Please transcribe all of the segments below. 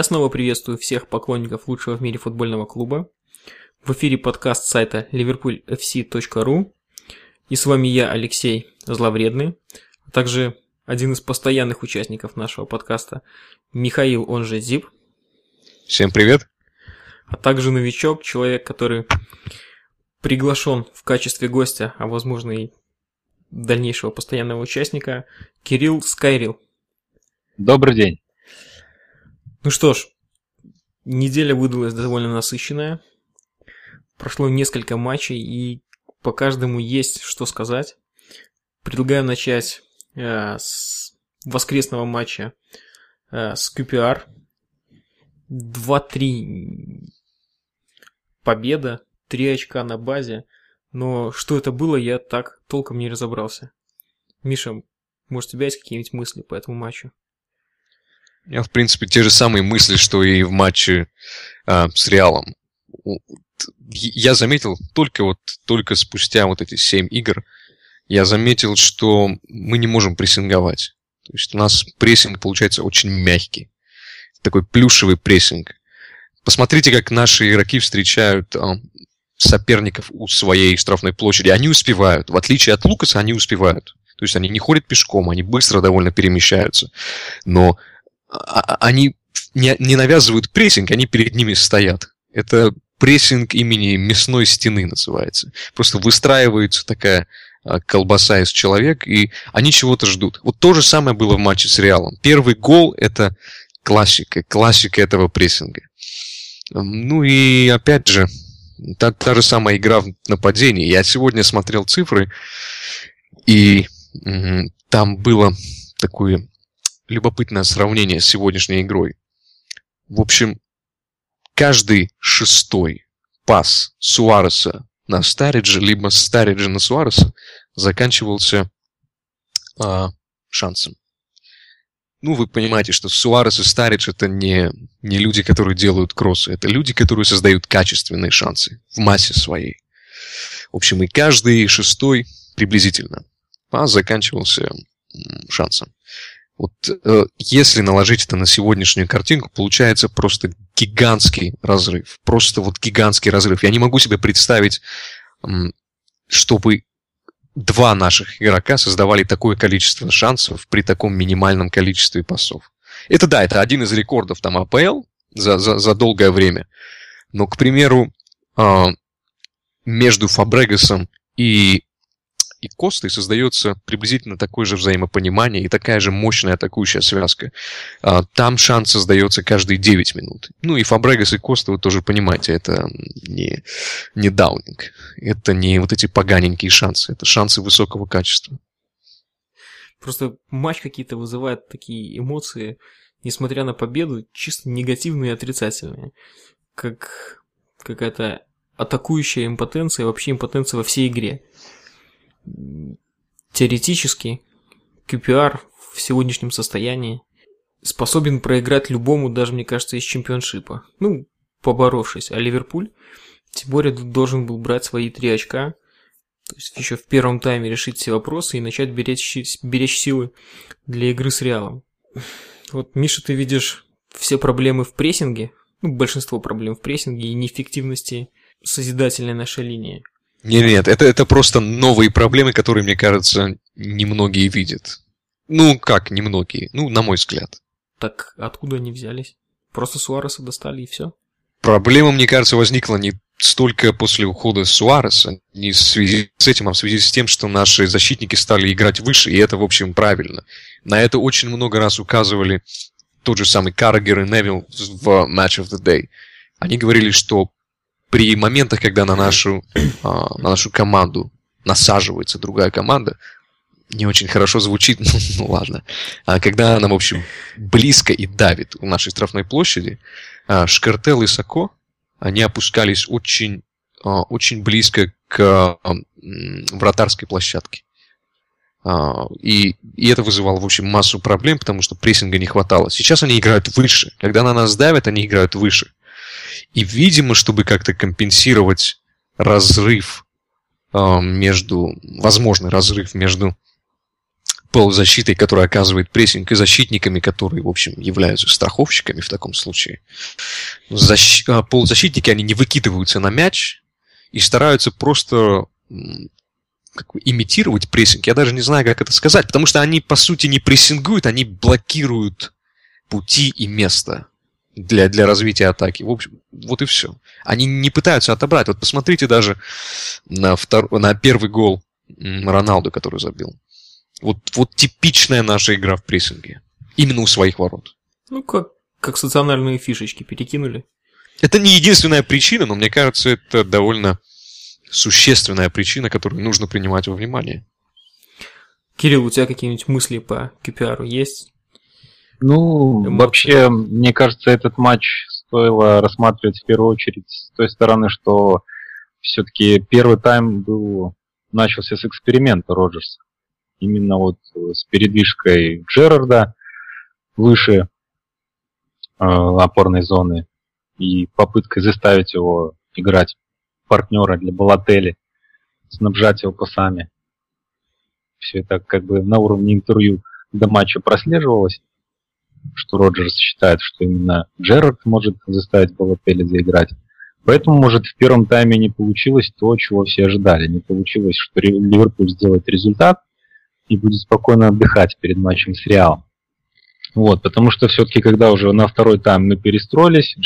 Я снова приветствую всех поклонников лучшего в мире футбольного клуба. В эфире подкаст сайта liverpoolfc.ru. И с вами я, Алексей Зловредный, а также один из постоянных участников нашего подкаста, Михаил, он же Зип. Всем привет. А также новичок, человек, который приглашен в качестве гостя, а возможно и дальнейшего постоянного участника, Кирилл Скайрил. Добрый день. Ну что ж, неделя выдалась довольно насыщенная. Прошло несколько матчей, и по каждому есть что сказать. Предлагаю начать э, с воскресного матча э, с QPR. 2-3 победа, 3 очка на базе. Но что это было, я так толком не разобрался. Миша, может, у тебя есть какие-нибудь мысли по этому матчу? У меня, в принципе, те же самые мысли, что и в матче а, с Реалом. Я заметил только вот только спустя вот эти семь игр, я заметил, что мы не можем прессинговать. То есть у нас прессинг получается очень мягкий. Такой плюшевый прессинг. Посмотрите, как наши игроки встречают а, соперников у своей штрафной площади. Они успевают. В отличие от Лукаса, они успевают. То есть они не ходят пешком, они быстро довольно перемещаются. Но они не, навязывают прессинг, они перед ними стоят. Это прессинг имени мясной стены называется. Просто выстраивается такая а, колбаса из человек, и они чего-то ждут. Вот то же самое было в матче с Реалом. Первый гол – это классика, классика этого прессинга. Ну и опять же, та, та же самая игра в нападении. Я сегодня смотрел цифры, и угу, там было такое любопытное сравнение с сегодняшней игрой. В общем, каждый шестой пас Суареса на Стариджа, либо Стариджа на Суареса заканчивался а, шансом. Ну, вы понимаете, что Суарес и Старидж это не, не люди, которые делают кроссы, это люди, которые создают качественные шансы в массе своей. В общем, и каждый шестой приблизительно пас заканчивался шансом. Вот э, если наложить это на сегодняшнюю картинку, получается просто гигантский разрыв. Просто вот гигантский разрыв. Я не могу себе представить, чтобы два наших игрока создавали такое количество шансов при таком минимальном количестве пасов. Это да, это один из рекордов там АПЛ за, за, за долгое время. Но, к примеру, э, между Фабрегасом и и Костой создается приблизительно такое же взаимопонимание и такая же мощная атакующая связка. А, там шанс создается каждые 9 минут. Ну и Фабрегас и Коста, вы тоже понимаете, это не, не даунинг. Это не вот эти поганенькие шансы. Это шансы высокого качества. Просто матч какие-то вызывает такие эмоции, несмотря на победу, чисто негативные и отрицательные. Как какая-то атакующая импотенция, вообще импотенция во всей игре теоретически QPR в сегодняшнем состоянии способен проиграть любому, даже, мне кажется, из чемпионшипа. Ну, поборовшись. А Ливерпуль, тем более, должен был брать свои три очка, то есть еще в первом тайме решить все вопросы и начать беречь, беречь силы для игры с Реалом. Вот, Миша, ты видишь все проблемы в прессинге, ну, большинство проблем в прессинге и неэффективности созидательной нашей линии. Нет, нет, это, это просто новые проблемы, которые, мне кажется, немногие видят. Ну, как немногие? Ну, на мой взгляд. Так откуда они взялись? Просто Суареса достали и все? Проблема, мне кажется, возникла не столько после ухода Суареса, не в связи с этим, а в связи с тем, что наши защитники стали играть выше, и это, в общем, правильно. На это очень много раз указывали тот же самый Каррагер и Невилл в Match of the Day. Они говорили, что при моментах, когда на нашу, а, на нашу команду насаживается другая команда, не очень хорошо звучит, ну, ну ладно. А когда она, в общем, близко и давит у нашей штрафной площади, а, Шкартел и Сако, они опускались очень, а, очень близко к вратарской площадке. И, и это вызывало, в общем, массу проблем, потому что прессинга не хватало. Сейчас они играют выше. Когда на нас давят, они играют выше. И, видимо, чтобы как-то компенсировать разрыв э, между, возможный разрыв между полузащитой, которая оказывает прессинг, и защитниками, которые, в общем, являются страховщиками в таком случае. Защ... А, полузащитники, они не выкидываются на мяч и стараются просто как бы, имитировать прессинг. Я даже не знаю, как это сказать, потому что они, по сути, не прессингуют, они блокируют пути и место для, для развития атаки. В общем, вот и все. Они не пытаются отобрать. Вот посмотрите даже на, втор... на первый гол Роналду, который забил. Вот, вот типичная наша игра в прессинге. Именно у своих ворот. Ну, как, как социональные фишечки перекинули. Это не единственная причина, но мне кажется, это довольно существенная причина, которую нужно принимать во внимание. Кирилл, у тебя какие-нибудь мысли по QPR есть? Ну, вообще, мне кажется, этот матч стоило рассматривать в первую очередь с той стороны, что все-таки первый тайм был начался с эксперимента Роджерса. Именно вот э, с передвижкой Джерарда выше э, опорной зоны и попыткой заставить его играть партнера для Балатели, снабжать его пасами. Все это как бы на уровне интервью до матча прослеживалось, что Роджерс считает, что именно Джерард может заставить Балатели заиграть. Поэтому, может, в первом тайме не получилось то, чего все ожидали. Не получилось, что Ливерпуль сделает результат, и будет спокойно отдыхать перед матчем с Реалом. Вот, потому что все-таки, когда уже на второй тайм мы перестроились,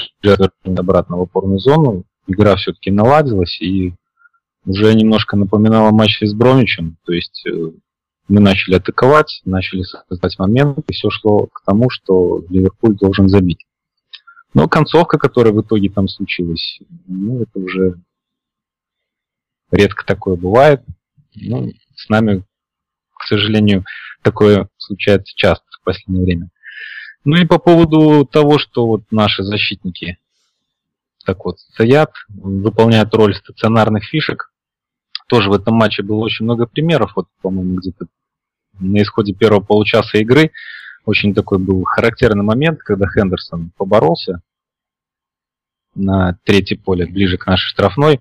обратно в опорную зону, игра все-таки наладилась и уже немножко напоминала матч с Бромичем. То есть э, мы начали атаковать, начали создать момент, и все шло к тому, что Ливерпуль должен забить. Но концовка, которая в итоге там случилась, ну, это уже редко такое бывает. Ну, с нами к сожалению, такое случается часто в последнее время. Ну и по поводу того, что вот наши защитники так вот стоят, выполняют роль стационарных фишек. Тоже в этом матче было очень много примеров. Вот, по-моему, где-то на исходе первого получаса игры очень такой был характерный момент, когда Хендерсон поборолся на третье поле, ближе к нашей штрафной,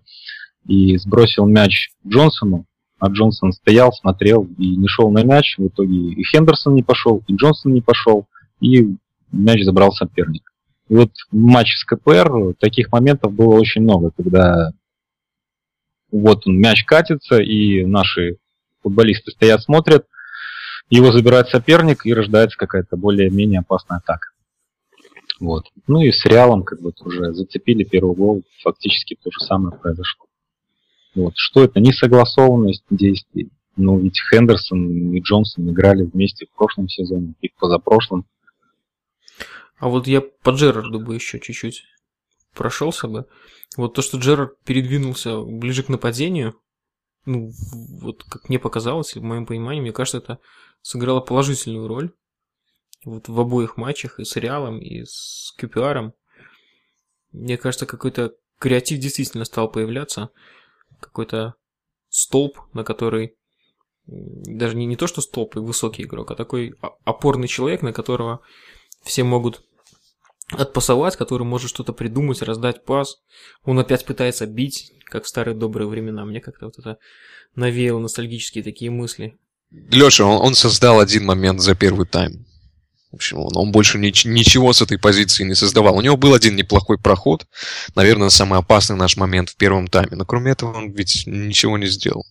и сбросил мяч Джонсону, а Джонсон стоял, смотрел и не шел на мяч. В итоге и Хендерсон не пошел, и Джонсон не пошел, и мяч забрал соперник. И вот в матче с КПР таких моментов было очень много, когда вот он, мяч катится, и наши футболисты стоят, смотрят, его забирает соперник, и рождается какая-то более-менее опасная атака. Вот. Ну и с Реалом как бы уже зацепили первый гол, фактически то же самое произошло. Вот. Что это? Несогласованность действий. Ну, ведь Хендерсон и Джонсон играли вместе в прошлом сезоне и в позапрошлом. А вот я по Джерарду бы еще чуть-чуть прошелся бы. Вот то, что Джерард передвинулся ближе к нападению, ну, вот как мне показалось, в моем понимании, мне кажется, это сыграло положительную роль. Вот в обоих матчах, и с Реалом, и с QPR. Мне кажется, какой-то креатив действительно стал появляться какой-то столб, на который даже не, не то, что столб и высокий игрок, а такой опорный человек, на которого все могут отпасовать, который может что-то придумать, раздать пас. Он опять пытается бить, как в старые добрые времена. Мне как-то вот это навеяло ностальгические такие мысли. Леша, он, он создал один момент за первый тайм. В общем, он, он больше ни, ничего с этой позиции не создавал. У него был один неплохой проход, наверное, самый опасный наш момент в первом тайме. Но кроме этого он ведь ничего не сделал.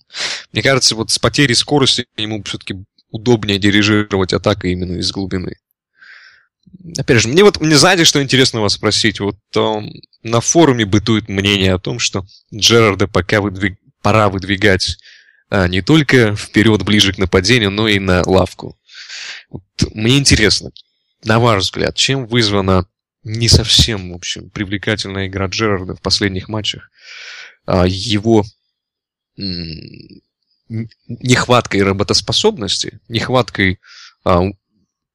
Мне кажется, вот с потерей скорости ему все-таки удобнее дирижировать атакой именно из глубины. Опять же, мне вот, мне знаете, что интересно вас спросить? Вот э, на форуме бытует мнение о том, что Джерарда пока выдвиг... пора выдвигать э, не только вперед, ближе к нападению, но и на лавку. Вот мне интересно, на ваш взгляд, чем вызвана не совсем, в общем, привлекательная игра Джерарда в последних матчах, а его нехваткой работоспособности, нехваткой а,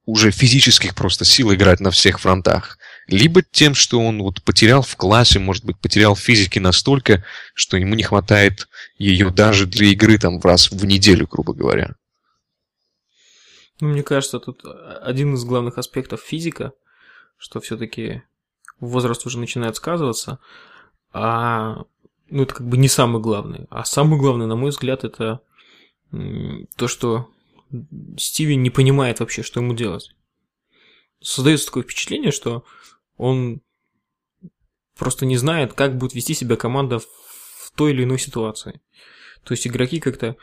уже физических просто сил играть на всех фронтах, либо тем, что он вот потерял в классе, может быть, потерял в физике настолько, что ему не хватает ее даже для игры там раз в неделю, грубо говоря. Ну, мне кажется, тут один из главных аспектов физика, что все-таки возраст уже начинает сказываться, а ну, это как бы не самый главный. А самый главный, на мой взгляд, это то, что Стиви не понимает вообще, что ему делать. Создается такое впечатление, что он просто не знает, как будет вести себя команда в той или иной ситуации. То есть игроки как-то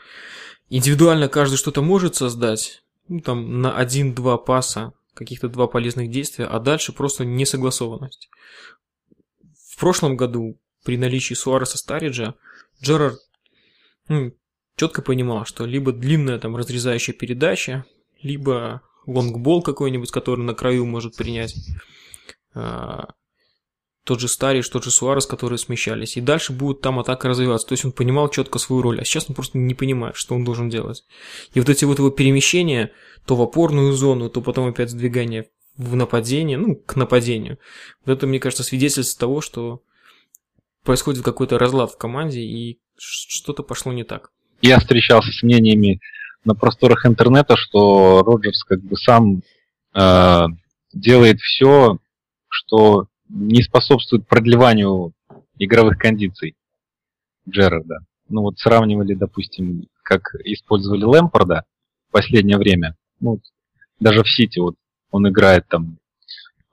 индивидуально каждый что-то может создать, ну, там на один-два паса, каких-то два полезных действия, а дальше просто несогласованность. В прошлом году при наличии Суареса Стариджа Джерард ну, четко понимал, что либо длинная там разрезающая передача, либо лонгбол какой-нибудь, который на краю может принять а, тот же Стариш, тот же Суарес, которые смещались. И дальше будет там атака развиваться. То есть он понимал четко свою роль. А сейчас он просто не понимает, что он должен делать. И вот эти вот его перемещения, то в опорную зону, то потом опять сдвигание в нападение, ну, к нападению. Вот это, мне кажется, свидетельство того, что происходит какой-то разлад в команде и что-то пошло не так. Я встречался с мнениями на просторах интернета, что Роджерс как бы сам э, делает все, что не способствует продлеванию игровых кондиций Джерарда. Ну вот сравнивали, допустим, как использовали Лэмпорда в последнее время. Ну, даже в Сити вот он играет там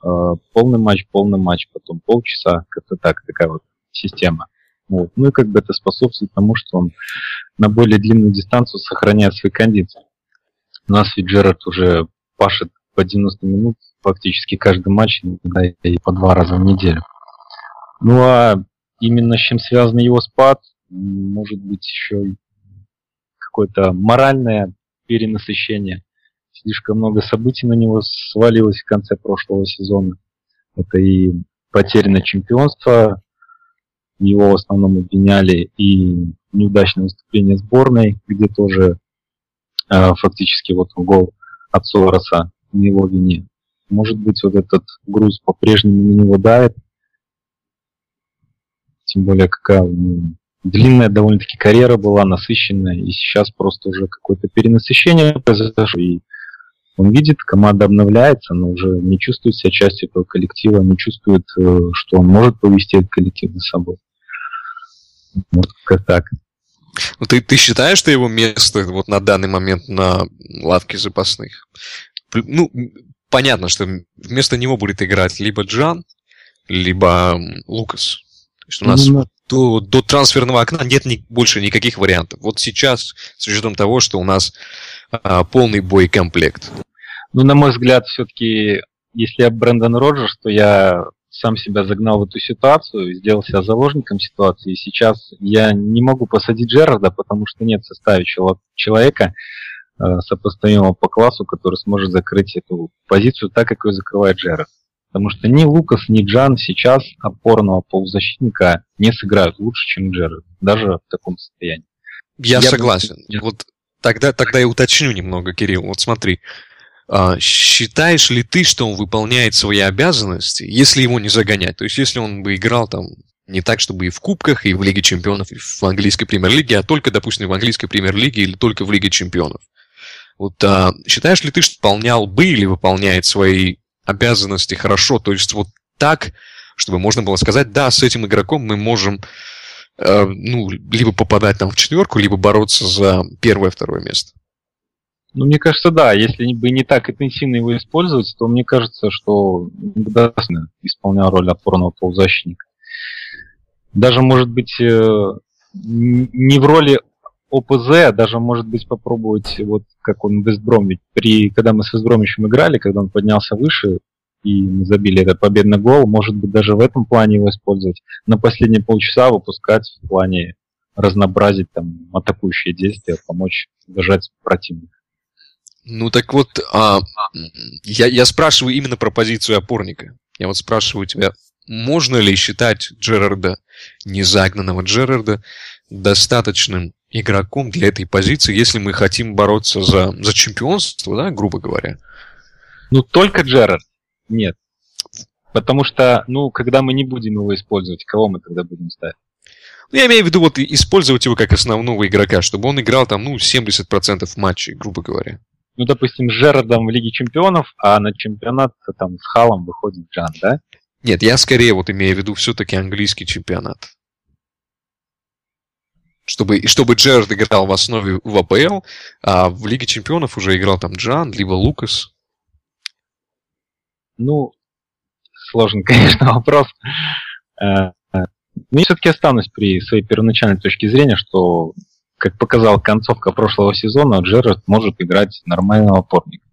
э, полный матч, полный матч, потом полчаса, как-то так, такая вот система. Вот. Ну и как бы это способствует тому, что он на более длинную дистанцию сохраняет свои кондиции. У нас ведь Джерард уже пашет по 90 минут фактически каждый матч, иногда и по два раза в неделю. Ну а именно с чем связан его спад, может быть еще какое-то моральное перенасыщение. Слишком много событий на него свалилось в конце прошлого сезона. Это и потерянное чемпионство, его в основном обвиняли, и неудачное выступление сборной, где тоже э, фактически вот гол от Солароса на его вине. Может быть, вот этот груз по-прежнему на него давит. Тем более, какая ну, длинная довольно-таки карьера была, насыщенная, и сейчас просто уже какое-то перенасыщение произошло, и он видит, команда обновляется, но уже не чувствует себя частью этого коллектива, не чувствует, э, что он может повести этот коллектив за собой. Вот как так. Ну, ты, ты считаешь, что его место вот на данный момент на лавке запасных? Ну, понятно, что вместо него будет играть либо Джан, либо Лукас. То есть у нас mm-hmm. до, до трансферного окна нет ни, больше никаких вариантов. Вот сейчас, с учетом того, что у нас а, полный боекомплект. Ну, на мой взгляд, все-таки, если я Брэндон Роджерс, то я сам себя загнал в эту ситуацию, сделал себя заложником ситуации. И сейчас я не могу посадить Джерарда, потому что нет в составе человека, Э, сопоставимого по классу, который сможет закрыть эту позицию так, как ее закрывает Джерард. Потому что ни Лукас, ни Джан сейчас опорного полузащитника не сыграют лучше, чем Джерард, даже в таком состоянии. Я, я согласен. Бы... Вот тогда, тогда я уточню немного, Кирилл. Вот смотри, считаешь ли ты, что он выполняет свои обязанности, если его не загонять? То есть, если он бы играл там не так, чтобы и в кубках, и в Лиге чемпионов, и в английской премьер-лиге, а только, допустим, в английской премьер-лиге или только в Лиге чемпионов. Вот а, считаешь ли ты, что выполнял бы или выполняет свои обязанности хорошо? То есть вот так, чтобы можно было сказать, да, с этим игроком мы можем э, ну, либо попадать там в четверку, либо бороться за первое-второе место. Ну, мне кажется, да. Если бы не так интенсивно его использовать, то мне кажется, что Гдасно исполнял роль опорного полузащитника. Даже, может быть, э, не в роли ОПЗ, а даже, может быть, попробовать, вот как он в Вестбром, ведь при, когда мы с Вестбромичем играли, когда он поднялся выше, и мы забили этот победный гол, может быть, даже в этом плане его использовать. На последние полчаса выпускать в плане разнообразить там атакующие действия, помочь держать противника. Ну так вот, а, я, я спрашиваю именно про позицию опорника. Я вот спрашиваю тебя, можно ли считать Джерарда, незагнанного Джерарда, достаточным игроком для этой позиции, если мы хотим бороться за, за чемпионство, да, грубо говоря? Ну, только Джерард? Нет. Потому что, ну, когда мы не будем его использовать, кого мы тогда будем ставить? Ну, я имею в виду вот использовать его как основного игрока, чтобы он играл там, ну, 70% матчей, грубо говоря. Ну, допустим, с Джерардом в Лиге Чемпионов, а на чемпионат там с Халом выходит Джан, да? Нет, я скорее вот имею в виду все-таки английский чемпионат Чтобы, чтобы Джерард играл в основе в АПЛ, а в Лиге Чемпионов уже играл там Джан, либо Лукас. Ну, сложный, конечно, вопрос. Э, э, но я все-таки останусь при своей первоначальной точке зрения, что, как показала концовка прошлого сезона, Джерард может играть нормального опорника.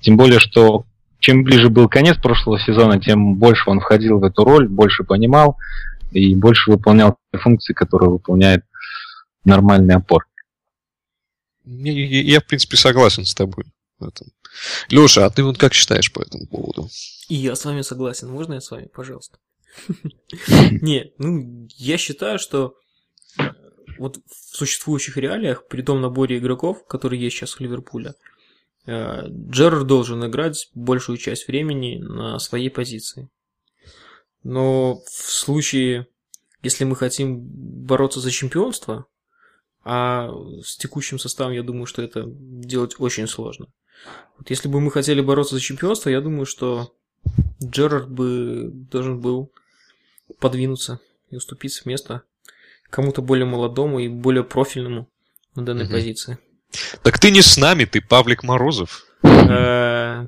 Тем более, что чем ближе был конец прошлого сезона, тем больше он входил в эту роль, больше понимал и больше выполнял функции, которые выполняет нормальный опор. Я, в принципе, согласен с тобой в этом. Леша, а ты вот как считаешь по этому поводу? И я с вами согласен. Можно я с вами, пожалуйста? Не, ну, я считаю, что вот в существующих реалиях, при том наборе игроков, которые есть сейчас в Ливерпуле, э, Джерард должен играть большую часть времени на своей позиции. Но в случае, если мы хотим бороться за чемпионство, а с текущим составом я думаю, что это делать очень сложно. Вот если бы мы хотели бороться за чемпионство, я думаю, что Джерард бы должен был подвинуться и уступить место кому-то более молодому и более профильному на данной угу. позиции. Так ты не с нами, ты Павлик Морозов. Э,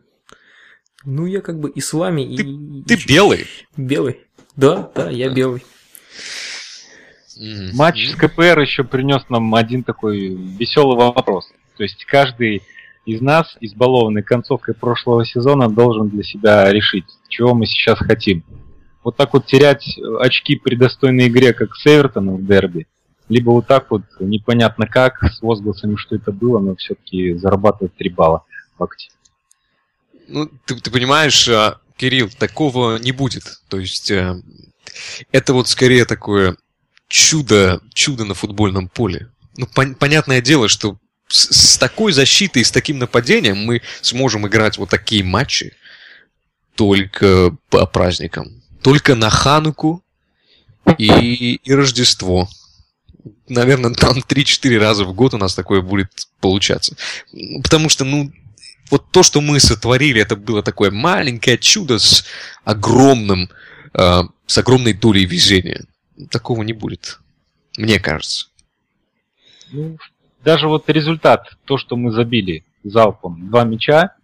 ну, я как бы и с вами, и... Ты белый? Белый. Да, да, я белый. Матч с КПР еще принес нам один такой веселый вопрос. То есть каждый из нас, избалованный концовкой прошлого сезона, должен для себя решить, чего мы сейчас хотим. Вот так вот терять очки при достойной игре, как с Эвертоном в дерби, либо вот так вот непонятно как, с возгласами, что это было, но все-таки зарабатывать 3 балла в акте. Ну, ты, ты понимаешь, а, Кирилл, такого не будет. То есть э, это вот скорее такое чудо, чудо на футбольном поле. Ну, пон- понятное дело, что с, с такой защитой, с таким нападением мы сможем играть вот такие матчи только по праздникам. Только на Хануку и, и Рождество. Наверное, там 3-4 раза в год у нас такое будет получаться. Потому что, ну, вот то, что мы сотворили, это было такое маленькое чудо с огромным, э, с огромной долей везения. Такого не будет, мне кажется. Ну, даже вот результат, то, что мы забили залпом два мяча,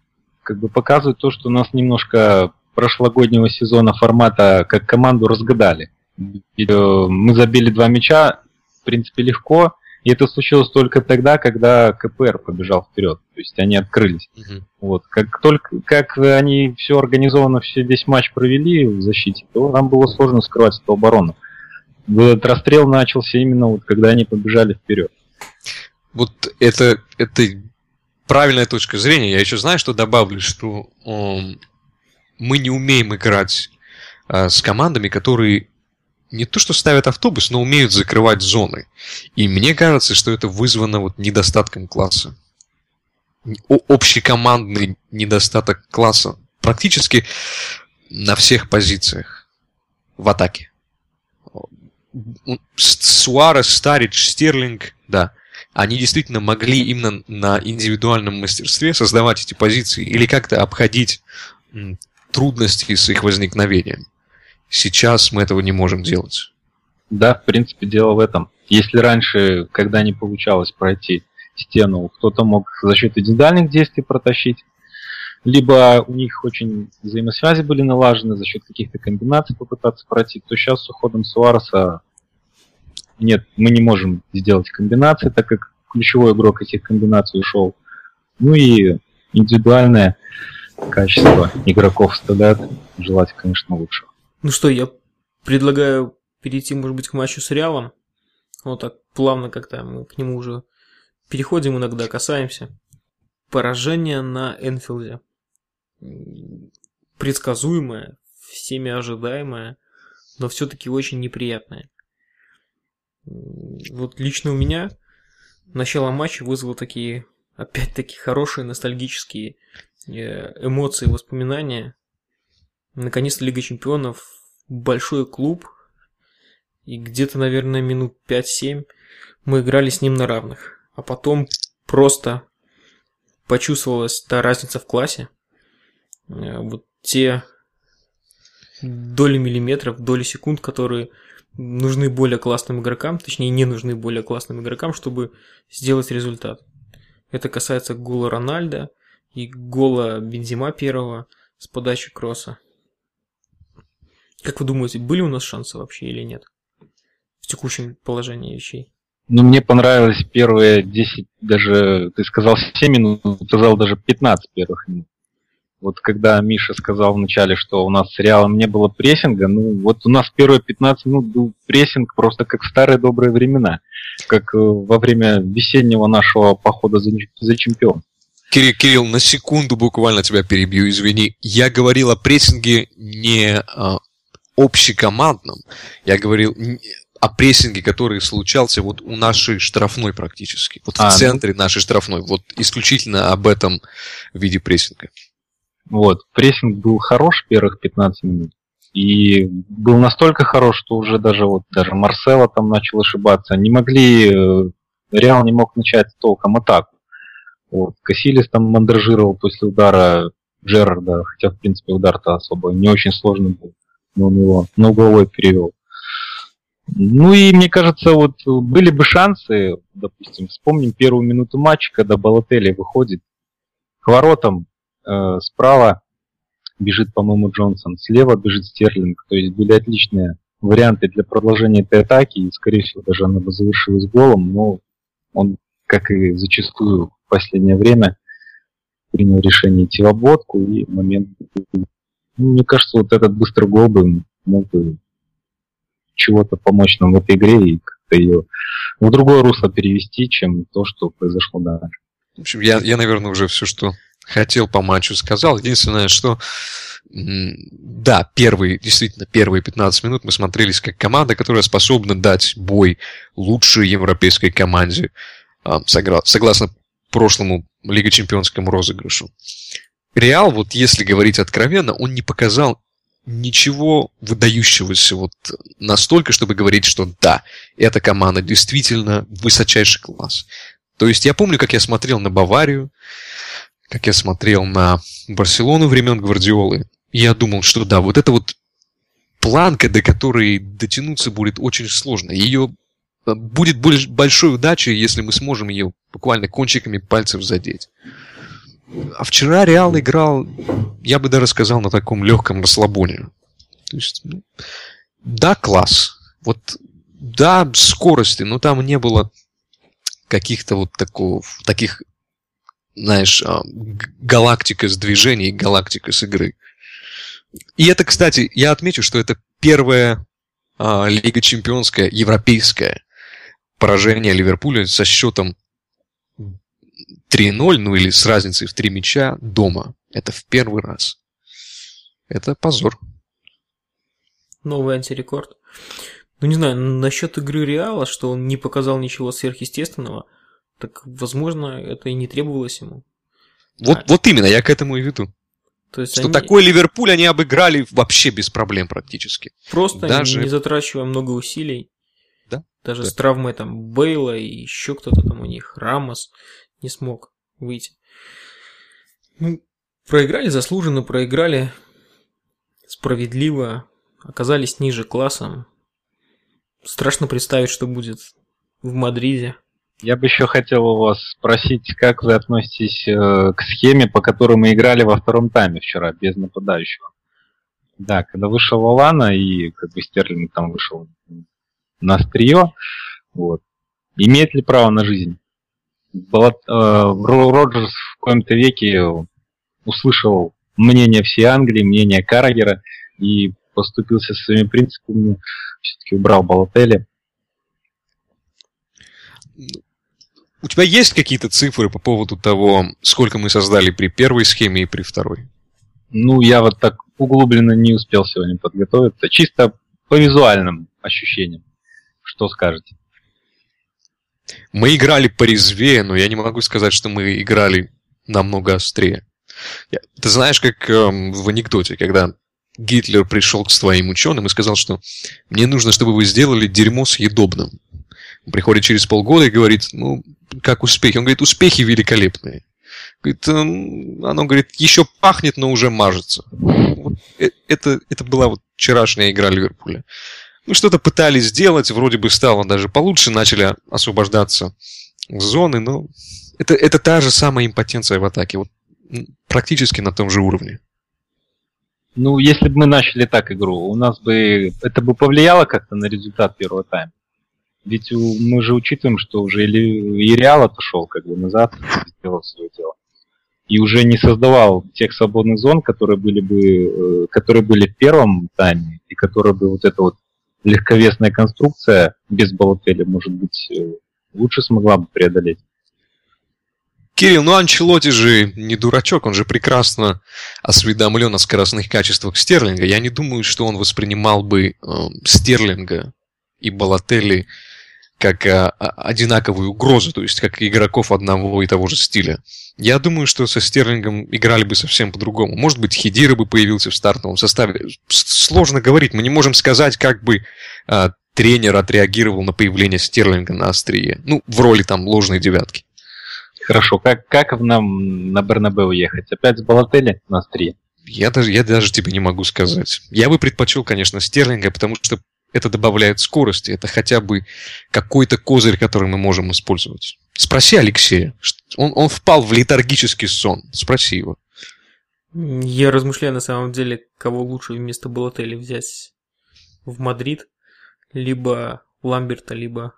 как бы показывает то, что нас немножко прошлогоднего сезона формата как команду разгадали. Э, мы забили два мяча, в принципе, легко, и это случилось только тогда, когда КПР побежал вперед. То есть они открылись. Угу. Вот. Как только как они все организованно, все, весь матч провели в защите, то нам было сложно скрывать эту оборону. Этот расстрел начался именно вот когда они побежали вперед вот это, это правильная точка зрения. Я еще знаю, что добавлю, что мы не умеем играть uh, с командами, которые не то что ставят автобус, но умеют закрывать зоны. И мне кажется, что это вызвано вот недостатком класса. Общекомандный недостаток класса практически на всех позициях в атаке. Суарес, Старич, Стерлинг, да они действительно могли именно на индивидуальном мастерстве создавать эти позиции или как-то обходить трудности с их возникновением. Сейчас мы этого не можем делать. Да, в принципе, дело в этом. Если раньше, когда не получалось пройти стену, кто-то мог за счет индивидуальных действий протащить, либо у них очень взаимосвязи были налажены за счет каких-то комбинаций попытаться пройти, то сейчас с уходом Суареса нет, мы не можем сделать комбинации, так как ключевой игрок этих комбинаций ушел. Ну и индивидуальное качество игроков стадат желать, конечно, лучше. Ну что, я предлагаю перейти, может быть, к матчу с Реалом. Вот так плавно как-то мы к нему уже переходим, иногда касаемся. Поражение на Энфилде. Предсказуемое, всеми ожидаемое, но все-таки очень неприятное. Вот лично у меня начало матча вызвало такие, опять-таки, хорошие ностальгические эмоции, воспоминания. Наконец-то Лига Чемпионов, большой клуб, и где-то, наверное, минут 5-7 мы играли с ним на равных. А потом просто почувствовалась та разница в классе. Э, вот те доли миллиметров, доли секунд, которые нужны более классным игрокам, точнее не нужны более классным игрокам, чтобы сделать результат. Это касается гола Рональда и гола Бензима первого с подачи Кросса. Как вы думаете, были у нас шансы вообще или нет? В текущем положении вещей. Ну, мне понравилось первые 10, даже, ты сказал 7 минут, сказал даже 15 первых минут. Вот когда Миша сказал вначале, что у нас с Реалом не было прессинга, ну вот у нас первые 15 минут был прессинг просто как в старые добрые времена, как э, во время весеннего нашего похода за, за чемпион. Кирилл, Кирилл, на секунду буквально тебя перебью, извини. Я говорил о прессинге не а, общекомандном, я говорил о прессинге, который случался вот у нашей штрафной практически. Вот а, в ну. центре нашей штрафной. Вот исключительно об этом виде прессинга. Вот. Прессинг был хорош первых 15 минут. И был настолько хорош, что уже даже вот даже Марсело там начал ошибаться. Не могли, э, Реал не мог начать толком атаку. Вот. Касильяс там мандражировал после удара Джерарда, хотя, в принципе, удар-то особо не очень сложный был. Но он его на угловой перевел. Ну и мне кажется, вот были бы шансы, допустим, вспомним первую минуту матча, когда Балотелли выходит к воротам, э, справа бежит, по-моему, Джонсон, слева бежит Стерлинг, то есть были отличные варианты для продолжения этой атаки, и, скорее всего, даже она бы завершилась голом, но он, как и зачастую в последнее время, принял решение идти в обводку, и момент... Ну, мне кажется, вот этот быстрый гол бы мог бы чего-то помочь нам в этой игре и как-то ее в другое русло перевести, чем то, что произошло дальше. В общем, я, я, наверное, уже все, что хотел по матчу, сказал. Единственное, что да, первые, действительно, первые 15 минут мы смотрелись как команда, которая способна дать бой лучшей европейской команде, а, согласно прошлому Лига Чемпионскому розыгрышу. Реал, вот если говорить откровенно, он не показал ничего выдающегося вот настолько, чтобы говорить, что да, эта команда действительно высочайший класс. То есть я помню, как я смотрел на Баварию, как я смотрел на Барселону времен Гвардиолы. И я думал, что да, вот это вот планка, до которой дотянуться будет очень сложно. Ее э, будет большой удачей, если мы сможем ее буквально кончиками пальцев задеть. А вчера Реал играл, я бы даже сказал, на таком легком расслабоне. То есть, ну, да, класс. Вот, да, скорости, но там не было каких-то вот такого, таких, знаешь, а, галактика с движений, галактика с игры. И это, кстати, я отмечу, что это первая а, Лига Чемпионская, европейская поражение Ливерпуля со счетом 3-0, ну или с разницей в 3 мяча дома. Это в первый раз. Это позор. Новый антирекорд. Ну, не знаю, насчет игры Реала, что он не показал ничего сверхъестественного, так, возможно, это и не требовалось ему. Вот, а, вот именно, я к этому и веду. То есть что они... такой Ливерпуль они обыграли вообще без проблем практически. Просто Даже... не затрачивая много усилий. Да. Даже да. с травмой там Бейла и еще кто-то там у них, Рамос не смог выйти. Ну, проиграли заслуженно, проиграли справедливо, оказались ниже классом. Страшно представить, что будет в Мадриде. Я бы еще хотел у вас спросить, как вы относитесь э, к схеме, по которой мы играли во втором тайме вчера, без нападающего. Да, когда вышел Лалана и как бы Стерлинг там вышел на острие, вот. Имеет ли право на жизнь? Балат, э, Роджерс в коем-то веке услышал мнение всей Англии, мнение Каррагера и поступился со своими принципами, все-таки убрал Балотели. У тебя есть какие-то цифры по поводу того, сколько мы создали при первой схеме и при второй? Ну, я вот так углубленно не успел сегодня подготовиться. Чисто по визуальным ощущениям. Что скажете? Мы играли порезвее, но я не могу сказать, что мы играли намного острее. Ты знаешь, как эм, в анекдоте, когда Гитлер пришел к своим ученым и сказал, что мне нужно, чтобы вы сделали дерьмо съедобным. Он приходит через полгода и говорит, ну, как успехи? Он говорит, успехи великолепные. Говорит, «Эм, оно, говорит, еще пахнет, но уже мажется. Вот э, это, это была вот вчерашняя игра Ливерпуля. Ну, что-то пытались сделать, вроде бы стало даже получше, начали освобождаться зоны, но это, это та же самая импотенция в атаке, вот практически на том же уровне. Ну, если бы мы начали так игру, у нас бы это бы повлияло как-то на результат первого тайма. Ведь у, мы же учитываем, что уже и Реал отошел как бы назад, сделал свое дело. И уже не создавал тех свободных зон, которые были бы, э, которые были в первом тайме, и которые бы вот эта вот легковесная конструкция без Балотеля, может быть, э, лучше смогла бы преодолеть. Кирилл, ну Анчелоти же не дурачок, он же прекрасно осведомлен о скоростных качествах Стерлинга. Я не думаю, что он воспринимал бы э, Стерлинга и Балотелли как э, одинаковую угрозу, то есть как игроков одного и того же стиля. Я думаю, что со Стерлингом играли бы совсем по-другому. Может быть, Хидира бы появился в стартовом составе. Сложно говорить, мы не можем сказать, как бы э, тренер отреагировал на появление Стерлинга на острие. Ну, в роли там ложной девятки. Хорошо, как, как нам на Бернабеу ехать? Опять с Балотели на острие? Я даже, я даже тебе не могу сказать. Я бы предпочел, конечно, Стерлинга, потому что это добавляет скорости. Это хотя бы какой-то козырь, который мы можем использовать. Спроси Алексея. Он, он впал в летаргический сон. Спроси его. Я размышляю на самом деле, кого лучше вместо Балотели взять в Мадрид. Либо Ламберта, либо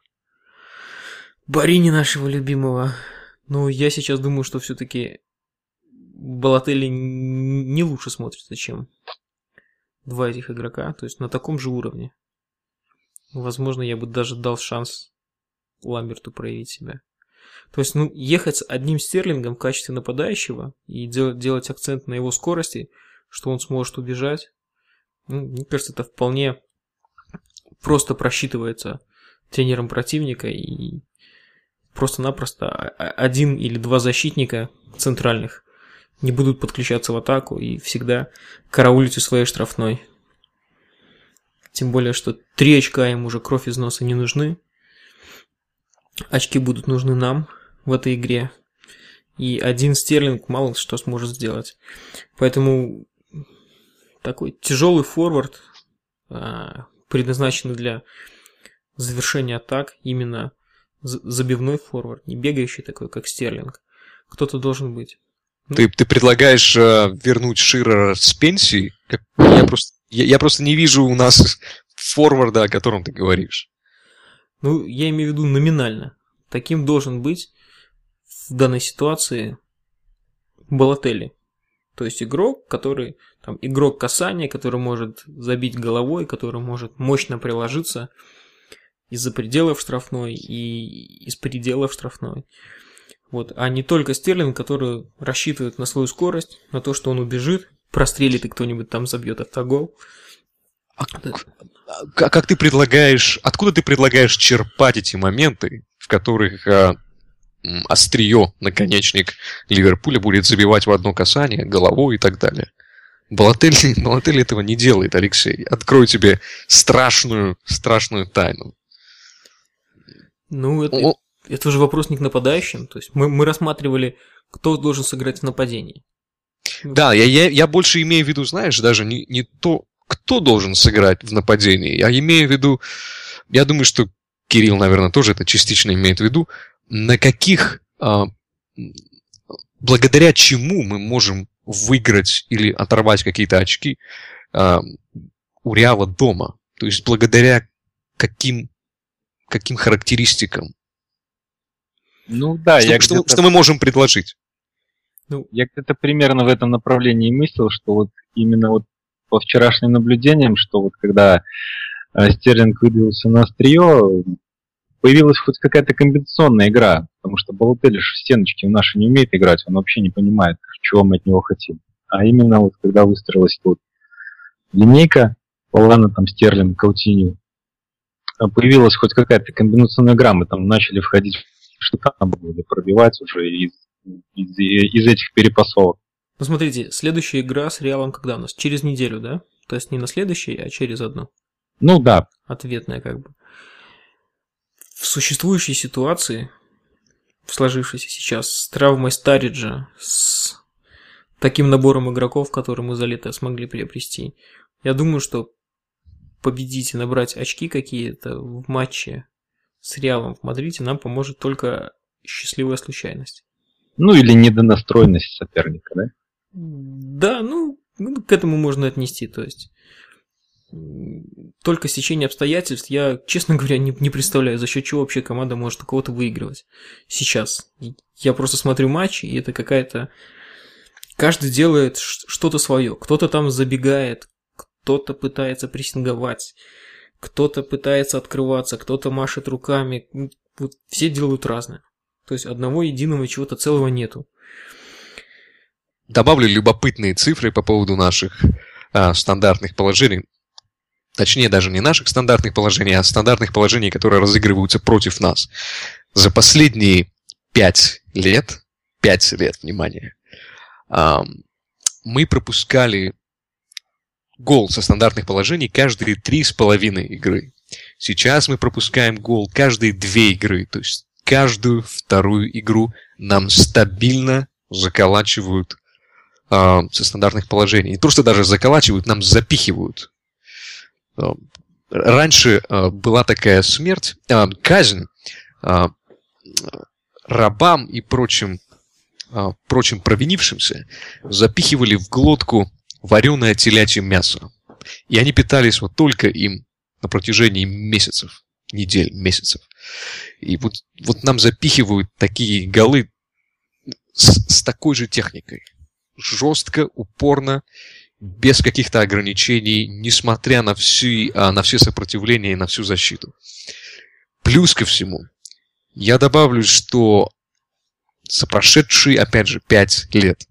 Барини нашего любимого. Ну, я сейчас думаю, что все-таки Балатели не лучше смотрится, чем два этих игрока, то есть на таком же уровне. Возможно, я бы даже дал шанс Ламберту проявить себя. То есть, ну, ехать с одним стерлингом в качестве нападающего и делать, делать акцент на его скорости, что он сможет убежать, ну, мне кажется, это вполне просто просчитывается тренером противника и просто-напросто один или два защитника центральных не будут подключаться в атаку и всегда караулить у своей штрафной. Тем более, что три очка им уже кровь из носа не нужны. Очки будут нужны нам в этой игре. И один стерлинг мало что сможет сделать. Поэтому такой тяжелый форвард, а, предназначенный для завершения атак, именно забивной форвард, не бегающий такой, как Стерлинг. Кто-то должен быть. Ты, ты предлагаешь э, вернуть Ширера с пенсии? Я, просто, я, я просто не вижу у нас форварда, о котором ты говоришь. Ну, я имею в виду номинально. Таким должен быть в данной ситуации Балатели. То есть игрок, который, там, игрок касания, который может забить головой, который может мощно приложиться из-за пределов штрафной и из пределов штрафной. Вот, а не только Стерлинг, который рассчитывает на свою скорость, на то, что он убежит, прострелит и кто-нибудь там забьет автогол. А, как, как ты предлагаешь, откуда ты предлагаешь черпать эти моменты, в которых а, острие, наконечник Ливерпуля будет забивать в одно касание, головой и так далее? Балотель, Балотель этого не делает, Алексей. Открою тебе страшную, страшную тайну. Ну, это, О... это уже вопрос не к нападающим. То есть мы, мы рассматривали, кто должен сыграть в нападении. Да, я, я, я больше имею в виду, знаешь, даже не, не то, кто должен сыграть в нападении. Я имею в виду, я думаю, что Кирилл, наверное, тоже это частично имеет в виду, на каких, а, благодаря чему мы можем выиграть или оторвать какие-то очки а, у Реала дома. То есть благодаря каким каким характеристикам? Ну да, что, я что, что мы можем предложить? Ну, я где-то примерно в этом направлении мыслил, что вот именно вот по вчерашним наблюдениям, что вот когда э, Стерлинг выдвинулся на острие, появилась хоть какая-то комбинационная игра, потому что Балотелли в стеночки в наши не умеет играть, он вообще не понимает, чего мы от него хотим. А именно вот когда выстроилась тут линейка, Полана, там Стерлинг, Каутинью, появилась хоть какая-то комбинационная игра, мы там начали входить в штабы, пробивать уже из, из, из этих перепасовок. Ну смотрите, следующая игра с Реалом когда у нас? Через неделю, да? То есть не на следующей, а через одну. Ну да. Ответная как бы. В существующей ситуации, в сложившейся сейчас, с травмой Стариджа, с таким набором игроков, которые мы за лето смогли приобрести, я думаю, что победить и набрать очки какие-то в матче с Реалом в Мадриде, нам поможет только счастливая случайность. Ну или недонастроенность соперника, да? Да, ну, к этому можно отнести, то есть только стечение обстоятельств, я, честно говоря, не, не представляю, за счет чего вообще команда может у кого-то выигрывать сейчас. Я просто смотрю матчи, и это какая-то... Каждый делает что-то свое. Кто-то там забегает, кто-то пытается прессинговать, кто-то пытается открываться, кто-то машет руками. Вот все делают разное. То есть одного единого чего-то целого нету. Добавлю любопытные цифры по поводу наших а, стандартных положений. Точнее, даже не наших стандартных положений, а стандартных положений, которые разыгрываются против нас. За последние пять лет, пять лет, внимание, мы пропускали гол со стандартных положений каждые три с половиной игры. Сейчас мы пропускаем гол каждые две игры, то есть каждую вторую игру нам стабильно заколачивают э, со стандартных положений. Не то, что даже заколачивают, нам запихивают. Э, раньше э, была такая смерть, э, казнь э, рабам и прочим, э, прочим провинившимся запихивали в глотку вареное телячье мясо. И они питались вот только им на протяжении месяцев, недель, месяцев. И вот, вот нам запихивают такие голы с, с такой же техникой. Жестко, упорно, без каких-то ограничений, несмотря на, все, а, на все сопротивления и на всю защиту. Плюс ко всему, я добавлю, что за прошедшие, опять же, пять лет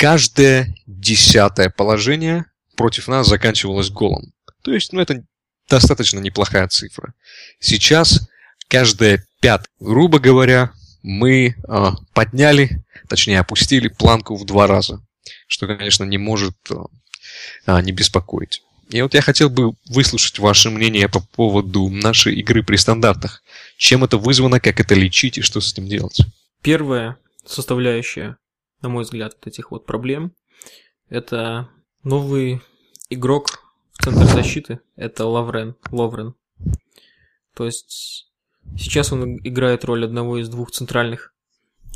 каждое десятое положение против нас заканчивалось голом. То есть, ну, это достаточно неплохая цифра. Сейчас каждая пят, грубо говоря, мы э, подняли, точнее опустили планку в два раза, что, конечно, не может э, не беспокоить. И вот я хотел бы выслушать ваше мнение по поводу нашей игры при стандартах. Чем это вызвано, как это лечить и что с этим делать? Первая составляющая, на мой взгляд, вот этих вот проблем, это новый игрок центр защиты это Лаврен, Ловрен. То есть сейчас он играет роль одного из двух центральных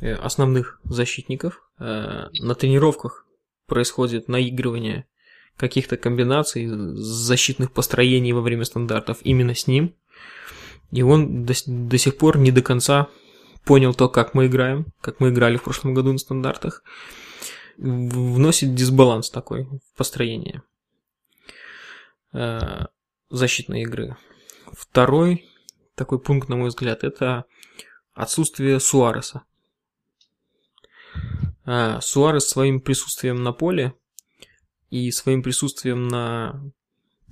э, основных защитников. Э, на тренировках происходит наигрывание каких-то комбинаций защитных построений во время стандартов именно с ним. И он до, до сих пор не до конца понял то, как мы играем, как мы играли в прошлом году на стандартах. Вносит дисбаланс такой в построение. Э, защитной игры. Второй такой пункт, на мой взгляд, это отсутствие Суареса. Э, Суарес своим присутствием на поле и своим присутствием на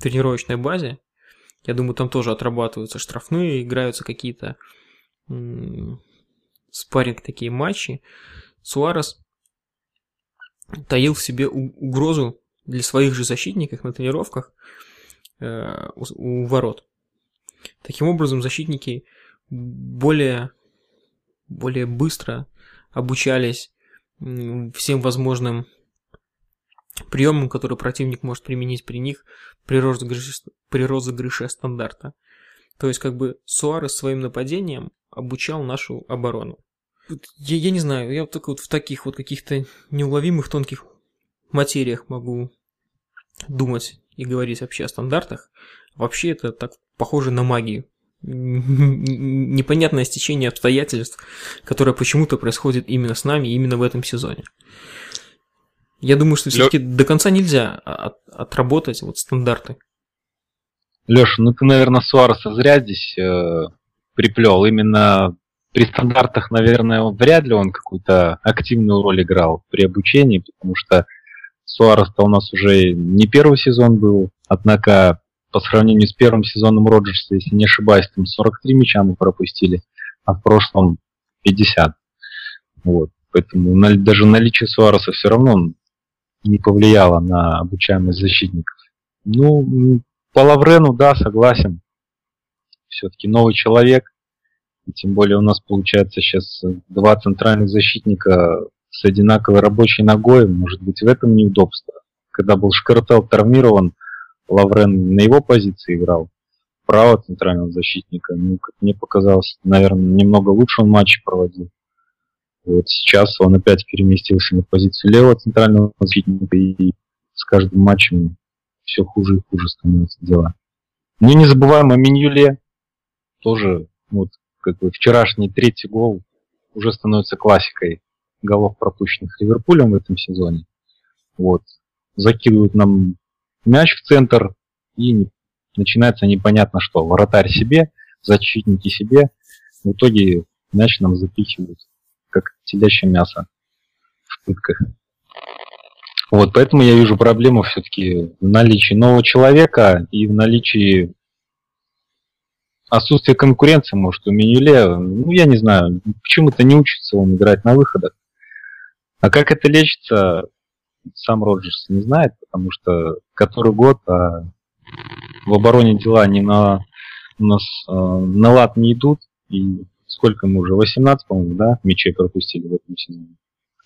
тренировочной базе, я думаю, там тоже отрабатываются штрафные, играются какие-то спарринг такие матчи. Суарес таил в себе угрозу для своих же защитников на тренировках, Э, у ворот. Таким образом, защитники более, более быстро обучались всем возможным приемам, которые противник может применить при них при розыгрыше, при розыгрыше стандарта. То есть, как бы Суарес своим нападением обучал нашу оборону. Я, я не знаю, я вот только вот в таких вот каких-то неуловимых тонких материях могу думать и говорить вообще о стандартах, вообще это так похоже на магию. Непонятное стечение обстоятельств, которое почему-то происходит именно с нами, именно в этом сезоне. Я думаю, что все-таки Лё... до конца нельзя от, отработать вот стандарты. Леша, ну ты, наверное, Суареса зря здесь э, приплел. Именно при стандартах, наверное, вряд ли он какую-то активную роль играл при обучении, потому что Суарес-то у нас уже не первый сезон был, однако по сравнению с первым сезоном Роджерса, если не ошибаюсь, там 43 мяча мы пропустили, а в прошлом 50. Вот. Поэтому даже наличие Суареса все равно не повлияло на обучаемость защитников. Ну, по Лаврену, да, согласен. Все-таки новый человек. Тем более у нас получается сейчас два центральных защитника с одинаковой рабочей ногой, может быть в этом неудобство. когда был Шкартел травмирован, Лаврен на его позиции играл, право центрального защитника. Ну, как мне показалось, наверное, немного лучше он матч проводил. Вот сейчас он опять переместился на позицию левого центрального защитника, и с каждым матчем все хуже и хуже становятся дела. Ну не забываем о Минюле. Тоже, вот, как бы вчерашний третий гол уже становится классикой голов, пропущенных Ливерпулем в этом сезоне. Вот. Закидывают нам мяч в центр, и начинается непонятно что. Воротарь себе, защитники себе. В итоге мяч нам запихивают как телячье мясо в пытках. Вот, поэтому я вижу проблему все-таки в наличии нового человека и в наличии отсутствия конкуренции, может, у Минюле. Ну, я не знаю, почему-то не учится он играть на выходах. А как это лечится, сам Роджерс не знает, потому что который год а в обороне дела не на, у нас э, на лад не идут, и сколько мы уже, 18, по-моему, да, мячей пропустили в этом сезоне.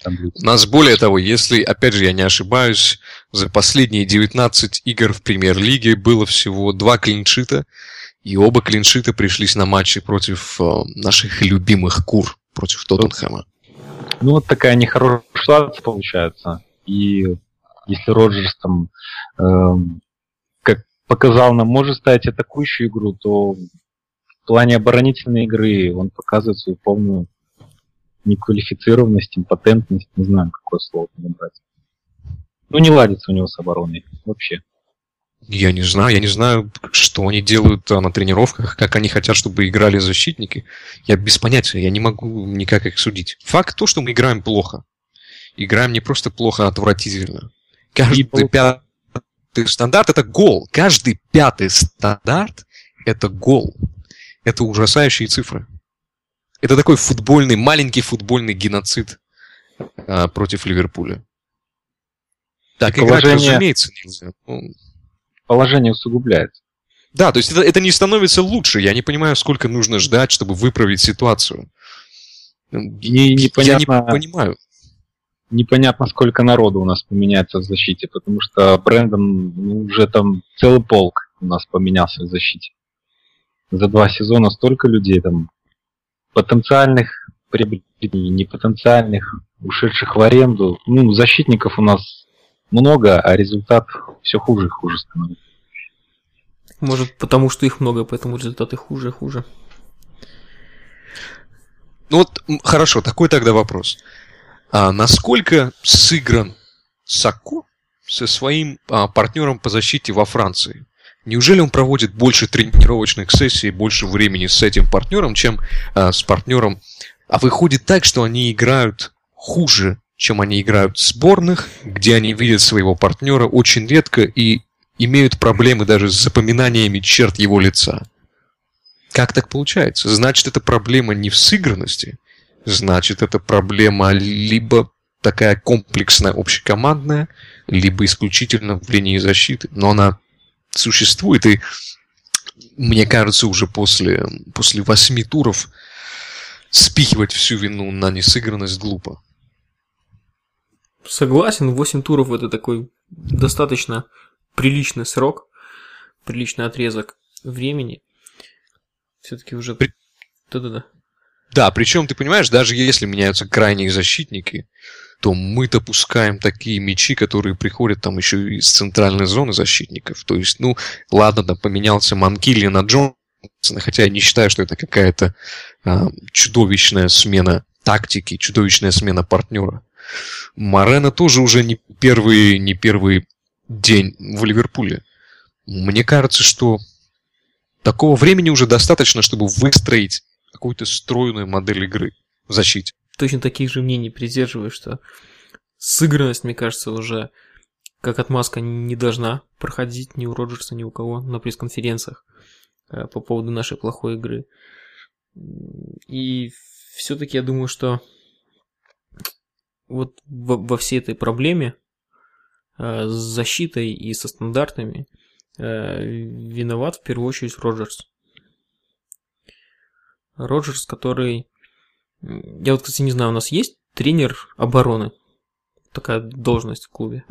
У нас более того, если, опять же, я не ошибаюсь, за последние 19 игр в премьер-лиге было всего два клиншита, и оба клиншита пришлись на матчи против э, наших любимых кур, против Тоттенхэма. Ну, вот такая нехорошая ситуация получается. И если Роджерс там, э, как показал нам, может ставить атакующую игру, то в плане оборонительной игры он показывает свою полную неквалифицированность, импотентность, не знаю, какое слово подобрать. Ну, не ладится у него с обороной вообще. Я не знаю, я не знаю, что они делают а, на тренировках, как они хотят, чтобы играли защитники. Я без понятия, я не могу никак их судить. Факт то, что мы играем плохо. Играем не просто плохо, а отвратительно. Каждый пятый стандарт это гол. Каждый пятый стандарт это гол. Это ужасающие цифры. Это такой футбольный, маленький футбольный геноцид а, против Ливерпуля. Так, положение, играть, разумеется, нельзя. Ну, положение усугубляется. Да, то есть это, это не становится лучше. Я не понимаю, сколько нужно ждать, чтобы выправить ситуацию. И непонятно, Я не понимаю. Непонятно, сколько народу у нас поменяется в защите, потому что Брэндон ну, уже там целый полк у нас поменялся в защите за два сезона столько людей там потенциальных приобретений, непотенциальных, ушедших в аренду. Ну, защитников у нас много, а результат все хуже и хуже становится. Может, потому что их много, поэтому результаты хуже и хуже. Ну вот, хорошо, такой тогда вопрос. А насколько сыгран Сако со своим а, партнером по защите во Франции? Неужели он проводит больше тренировочных сессий, больше времени с этим партнером, чем а, с партнером? А выходит так, что они играют хуже, чем они играют в сборных, где они видят своего партнера очень редко и имеют проблемы даже с запоминаниями черт его лица. Как так получается? Значит, это проблема не в сыгранности, значит, это проблема либо такая комплексная, общекомандная, либо исключительно в линии защиты. Но она существует, и мне кажется, уже после, после восьми туров спихивать всю вину на несыгранность глупо. Согласен, 8 туров это такой достаточно приличный срок, приличный отрезок времени. Все-таки уже... При... Да-да-да. Да, причем, ты понимаешь, даже если меняются крайние защитники, то мы-то пускаем такие мячи, которые приходят там еще из центральной зоны защитников. То есть, ну, ладно, там поменялся Манкили на Джонсона, хотя я не считаю, что это какая-то а, чудовищная смена тактики, чудовищная смена партнера. Марена тоже уже не первый, не первый день в Ливерпуле. Мне кажется, что такого времени уже достаточно, чтобы выстроить какую-то стройную модель игры в защите точно таких же мнений придерживаюсь, что сыгранность, мне кажется, уже как отмазка не должна проходить ни у Роджерса, ни у кого на пресс-конференциях э, по поводу нашей плохой игры. И все-таки я думаю, что вот во всей этой проблеме э, с защитой и со стандартами э, виноват в первую очередь Роджерс. Роджерс, который я вот, кстати, не знаю, у нас есть тренер обороны? Такая должность в клубе.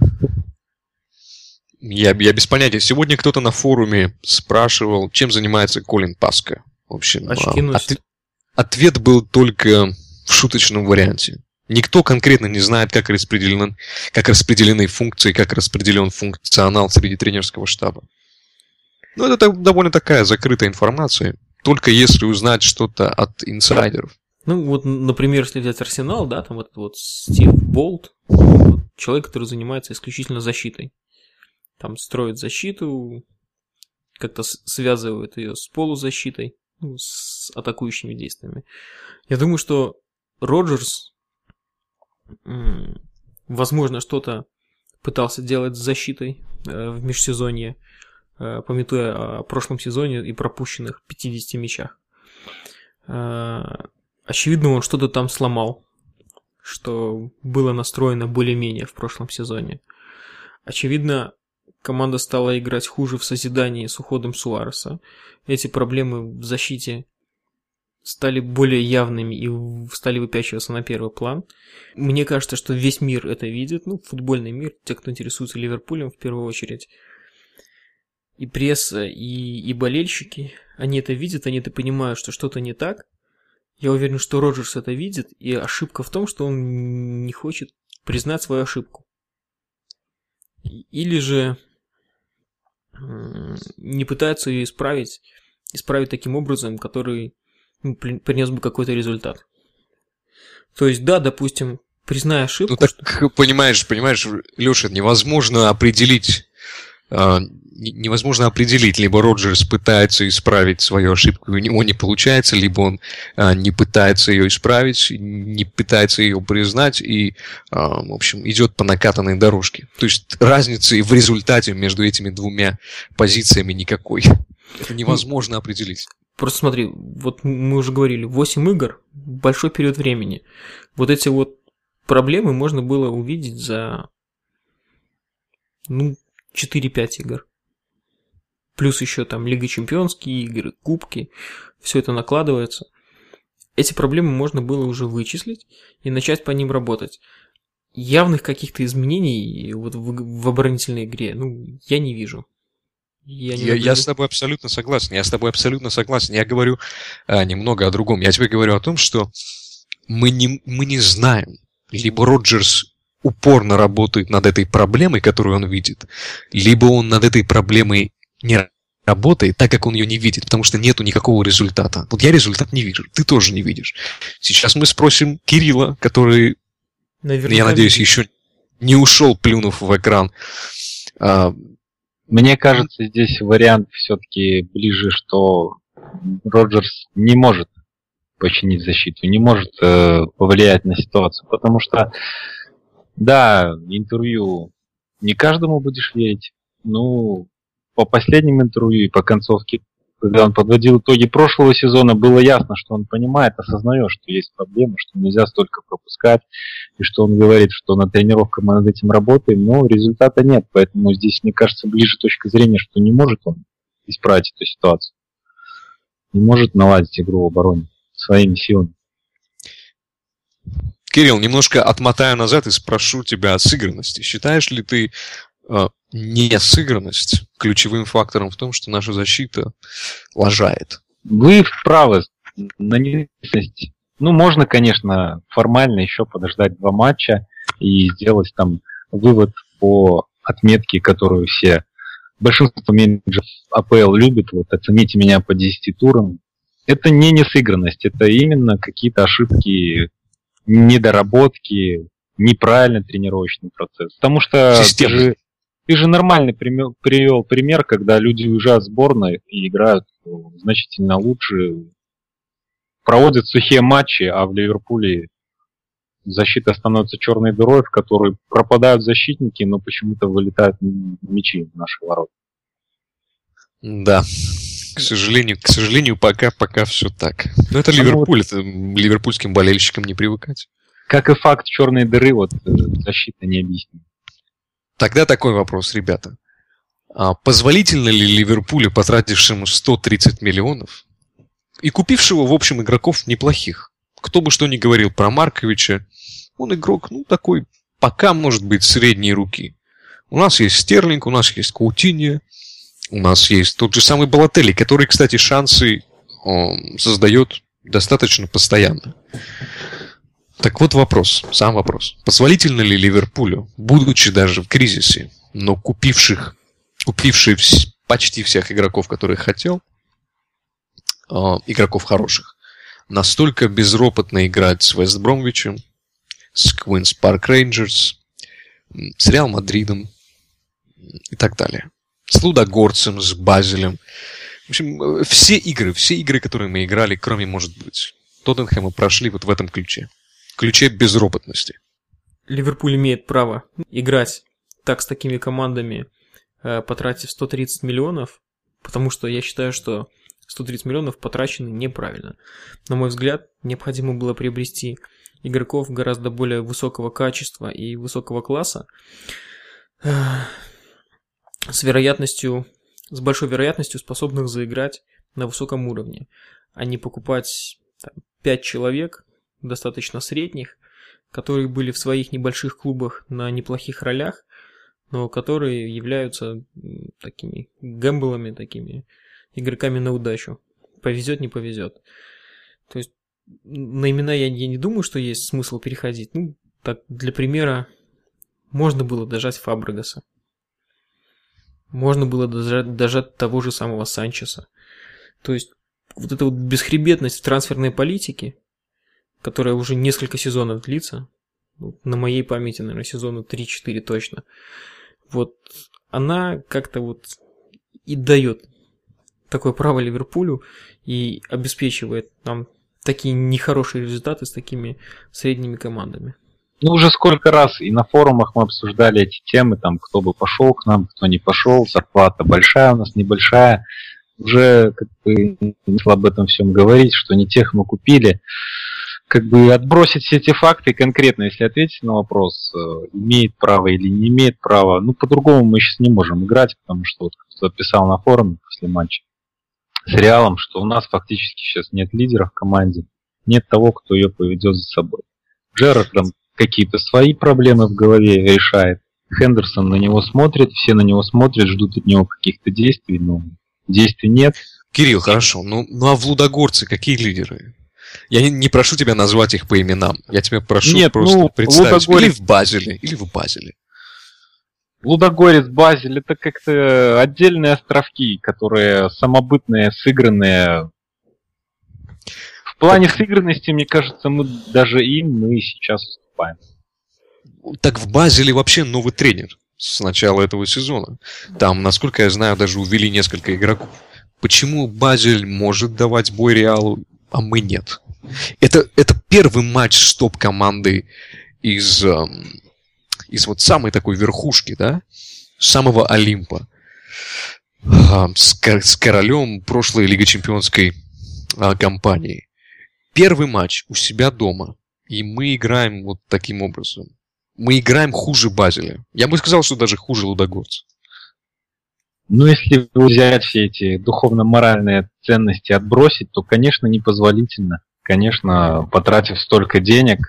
Я, я без понятия. Сегодня кто-то на форуме спрашивал, чем занимается Колин Паска. В общем, а, от- ответ был только в шуточном варианте. Никто конкретно не знает, как распределены, как распределены функции, как распределен функционал среди тренерского штаба. Ну, это довольно такая закрытая информация. Только если узнать что-то от инсайдеров. Ну, вот, например, если взять Арсенал, да, там вот вот Стив Болт, вот человек, который занимается исключительно защитой. Там строит защиту, как-то связывает ее с полузащитой, ну, с атакующими действиями. Я думаю, что Роджерс, возможно, что-то пытался делать с защитой э, в межсезонье, э, пометуя о прошлом сезоне и пропущенных 50 мячах. Э, Очевидно, он что-то там сломал, что было настроено более-менее в прошлом сезоне. Очевидно, команда стала играть хуже в созидании с уходом Суареса. Эти проблемы в защите стали более явными и стали выпячиваться на первый план. Мне кажется, что весь мир это видит, ну, футбольный мир, те, кто интересуется Ливерпулем в первую очередь. И пресса, и, и болельщики, они это видят, они это понимают, что что-то не так. Я уверен, что Роджерс это видит, и ошибка в том, что он не хочет признать свою ошибку. Или же не пытается ее исправить, исправить таким образом, который принес бы какой-то результат. То есть, да, допустим, признай ошибку, Ну так, что- понимаешь, понимаешь, Леша, невозможно определить, не- невозможно определить, либо Роджерс пытается исправить свою ошибку, и у него не получается, либо он а, не пытается ее исправить, не пытается ее признать и, а, в общем, идет по накатанной дорожке. То есть разницы в результате между этими двумя позициями никакой. Это невозможно определить. Просто смотри, вот мы уже говорили, 8 игр, большой период времени. Вот эти вот проблемы можно было увидеть за, ну, 4-5 игр. Плюс еще там Лига Чемпионские игры, Кубки, все это накладывается. Эти проблемы можно было уже вычислить и начать по ним работать. Явных каких-то изменений вот в, в оборонительной игре, ну, я не вижу. Я, Я, я с тобой абсолютно согласен. Я с тобой абсолютно согласен. Я говорю а, немного о другом. Я тебе говорю о том, что мы не, мы не знаем. Либо Роджерс упорно работает над этой проблемой, которую он видит, либо он над этой проблемой не работает, так как он ее не видит, потому что нету никакого результата. Вот я результат не вижу, ты тоже не видишь. Сейчас мы спросим Кирилла, который, Наверняка я надеюсь, видит. еще не ушел, плюнув в экран. Мне кажется, здесь вариант все-таки ближе, что Роджерс не может починить защиту, не может э, повлиять на ситуацию, потому что, да, интервью не каждому будешь верить. Ну, по последним интервью и по концовке, когда он подводил итоги прошлого сезона, было ясно, что он понимает, осознает, что есть проблемы, что нельзя столько пропускать, и что он говорит, что на тренировках мы над этим работаем, но результата нет. Поэтому здесь, мне кажется, ближе точка зрения, что не может он исправить эту ситуацию. Не может наладить игру в обороне своими силами. Кирилл, немножко отмотаю назад и спрошу тебя о сыгранности. Считаешь ли ты несыгранность ключевым фактором в том, что наша защита лажает? Вы правы. На неизвестность. Ну, можно, конечно, формально еще подождать два матча и сделать там вывод по отметке, которую все большинство менеджеров АПЛ любит. Вот оцените меня по 10 турам. Это не несыгранность, это именно какие-то ошибки, недоработки, неправильный тренировочный процесс. Потому что ты Системный. Ты же нормальный пример, привел пример, когда люди уезжают в сборную и играют ну, значительно лучше, проводят сухие матчи, а в Ливерпуле защита становится черной дырой, в которой пропадают защитники, но почему-то вылетают мячи в наши ворота. Да. К сожалению, к сожалению, пока, пока все так. Но это ну Ливерпуль, это ливерпульским болельщикам не привыкать. Как и факт черной дыры, вот э, защита не объяснит. Тогда такой вопрос, ребята. А позволительно ли Ливерпулю, потратившему 130 миллионов, и купившего, в общем, игроков неплохих? Кто бы что ни говорил про Марковича, он игрок, ну, такой, пока, может быть, средней руки. У нас есть Стерлинг, у нас есть Каутинья, у нас есть тот же самый Балотелли, который, кстати, шансы э, создает достаточно постоянно. Так вот вопрос, сам вопрос. Позволительно ли Ливерпулю, будучи даже в кризисе, но купивших, купивший почти всех игроков, которые хотел, э, игроков хороших, настолько безропотно играть с Вест Бромвичем, с Квинс Парк Рейнджерс, с Реал Мадридом и так далее. С Лудогорцем, с Базелем. В общем, все игры, все игры, которые мы играли, кроме, может быть, Тоттенхэма, прошли вот в этом ключе. Ключе безропотности. Ливерпуль имеет право играть так с такими командами, э, потратив 130 миллионов, потому что я считаю, что 130 миллионов потрачены неправильно. На мой взгляд, необходимо было приобрести игроков гораздо более высокого качества и высокого класса с вероятностью, с большой вероятностью способных заиграть на высоком уровне, а не покупать там, 5 человек, достаточно средних, которые были в своих небольших клубах на неплохих ролях, но которые являются такими гэмблами, такими игроками на удачу. Повезет, не повезет. То есть на имена я, я не думаю, что есть смысл переходить. Ну, так, для примера, можно было дожать Фабрегаса. Можно было дожать, дожать того же самого Санчеса. То есть, вот эта вот бесхребетность в трансферной политике, которая уже несколько сезонов длится, на моей памяти, наверное, сезона 3-4 точно, вот она как-то вот и дает такое право Ливерпулю и обеспечивает нам такие нехорошие результаты с такими средними командами. Ну, уже сколько раз и на форумах мы обсуждали эти темы, там, кто бы пошел к нам, кто не пошел, зарплата большая у нас, небольшая. Уже как бы об этом всем говорить, что не тех мы купили. Как бы отбросить все эти факты конкретно, если ответить на вопрос, э, имеет право или не имеет права, ну, по-другому мы сейчас не можем играть, потому что вот кто писал на форуме после матча, с Реалом, что у нас фактически сейчас нет лидера в команде, нет того, кто ее поведет за собой. Джерард там какие-то свои проблемы в голове решает. Хендерсон на него смотрит, все на него смотрят, ждут от него каких-то действий, но действий нет. Кирилл, хорошо, ну, ну а в Лудогорце какие лидеры? Я не, прошу тебя назвать их по именам. Я тебя прошу Нет, просто ну, представить. Лудогорец... Или в Базеле, или в Базеле. Лудогорец, Базель это как-то отдельные островки, которые самобытные, сыгранные. В плане так... сыгранности, мне кажется, мы даже им мы сейчас уступаем. Так в Базеле вообще новый тренер с начала этого сезона. Там, насколько я знаю, даже увели несколько игроков. Почему Базель может давать бой Реалу, а мы нет? Это, это первый матч с топ-командой из эм, из вот самой такой верхушки, да, самого Олимпа, с, с королем прошлой Лиги Чемпионской а, кампании. Первый матч у себя дома, и мы играем вот таким образом. Мы играем хуже Базеля. Я бы сказал, что даже хуже Лудогорца. Ну, если взять все эти духовно-моральные ценности отбросить, то, конечно, непозволительно. Конечно, потратив столько денег,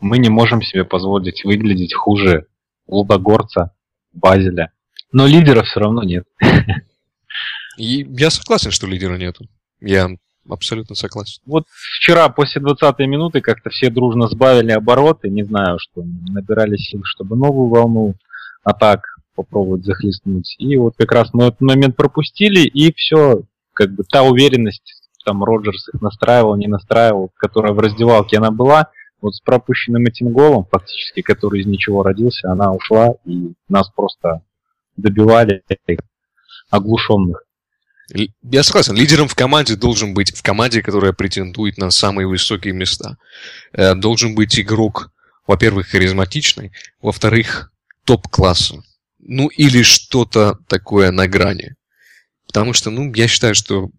мы не можем себе позволить выглядеть хуже Лудогорца, Базеля. Но лидера все равно нет. И я согласен, что лидера нету. Я абсолютно согласен. Вот вчера после 20-й минуты как-то все дружно сбавили обороты, не знаю, что набирали сил, чтобы новую волну атак попробовать захлестнуть. И вот как раз мы этот момент пропустили, и все, как бы та уверенность, там Роджерс их настраивал, не настраивал, которая в раздевалке она была, вот с пропущенным этим голом, фактически, который из ничего родился, она ушла, и нас просто добивали оглушенных. Я согласен, лидером в команде должен быть, в команде, которая претендует на самые высокие места, э, должен быть игрок, во-первых, харизматичный, во-вторых, топ-класса. Ну, или что-то такое на грани. Потому что, ну, я считаю, что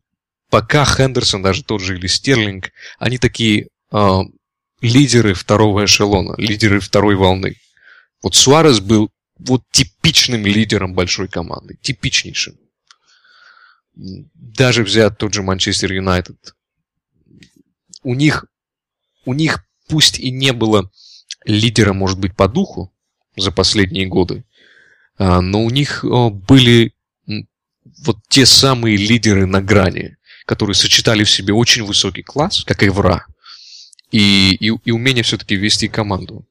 пока Хендерсон, даже тот же или Стерлинг, они такие э, лидеры второго эшелона, лидеры второй волны. Вот Суарес был вот типичным лидером большой команды, типичнейшим. Даже взять тот же Манчестер Юнайтед. У них, у них пусть и не было лидера, может быть, по духу за последние годы, но у них были вот те самые лидеры на грани, которые сочетали в себе очень высокий класс, как Эвра, и, и, и умение все-таки вести команду.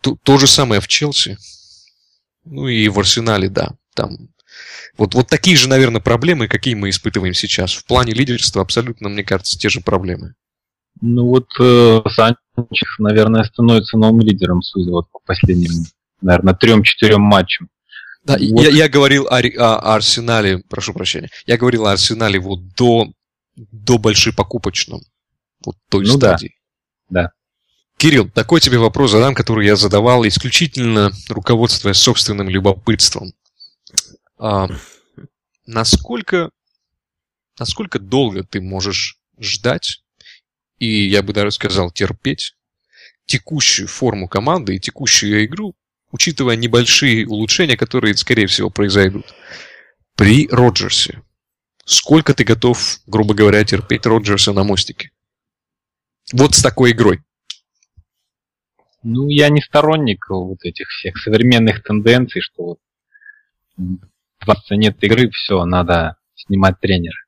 То, то же самое в Челси. Ну и в Арсенале, да. Там вот, вот такие же, наверное, проблемы, какие мы испытываем сейчас. В плане лидерства абсолютно, мне кажется, те же проблемы. Ну вот э, Санчес, наверное, становится новым лидером, судя вот по последним, наверное, трем-четырем матчам. Да, вот. я, я говорил о, о, Арсенале, прошу прощения, я говорил о Арсенале вот до, до большой покупочном, вот той ну стадии. Да, да. Кирилл, такой тебе вопрос задам, который я задавал исключительно руководствуясь собственным любопытством. А, насколько, насколько долго ты можешь ждать, и я бы даже сказал терпеть, текущую форму команды и текущую игру, учитывая небольшие улучшения, которые, скорее всего, произойдут при Роджерсе? Сколько ты готов, грубо говоря, терпеть Роджерса на мостике? Вот с такой игрой. Ну, я не сторонник вот этих всех современных тенденций, что вот 20 нет игры, все, надо снимать тренера.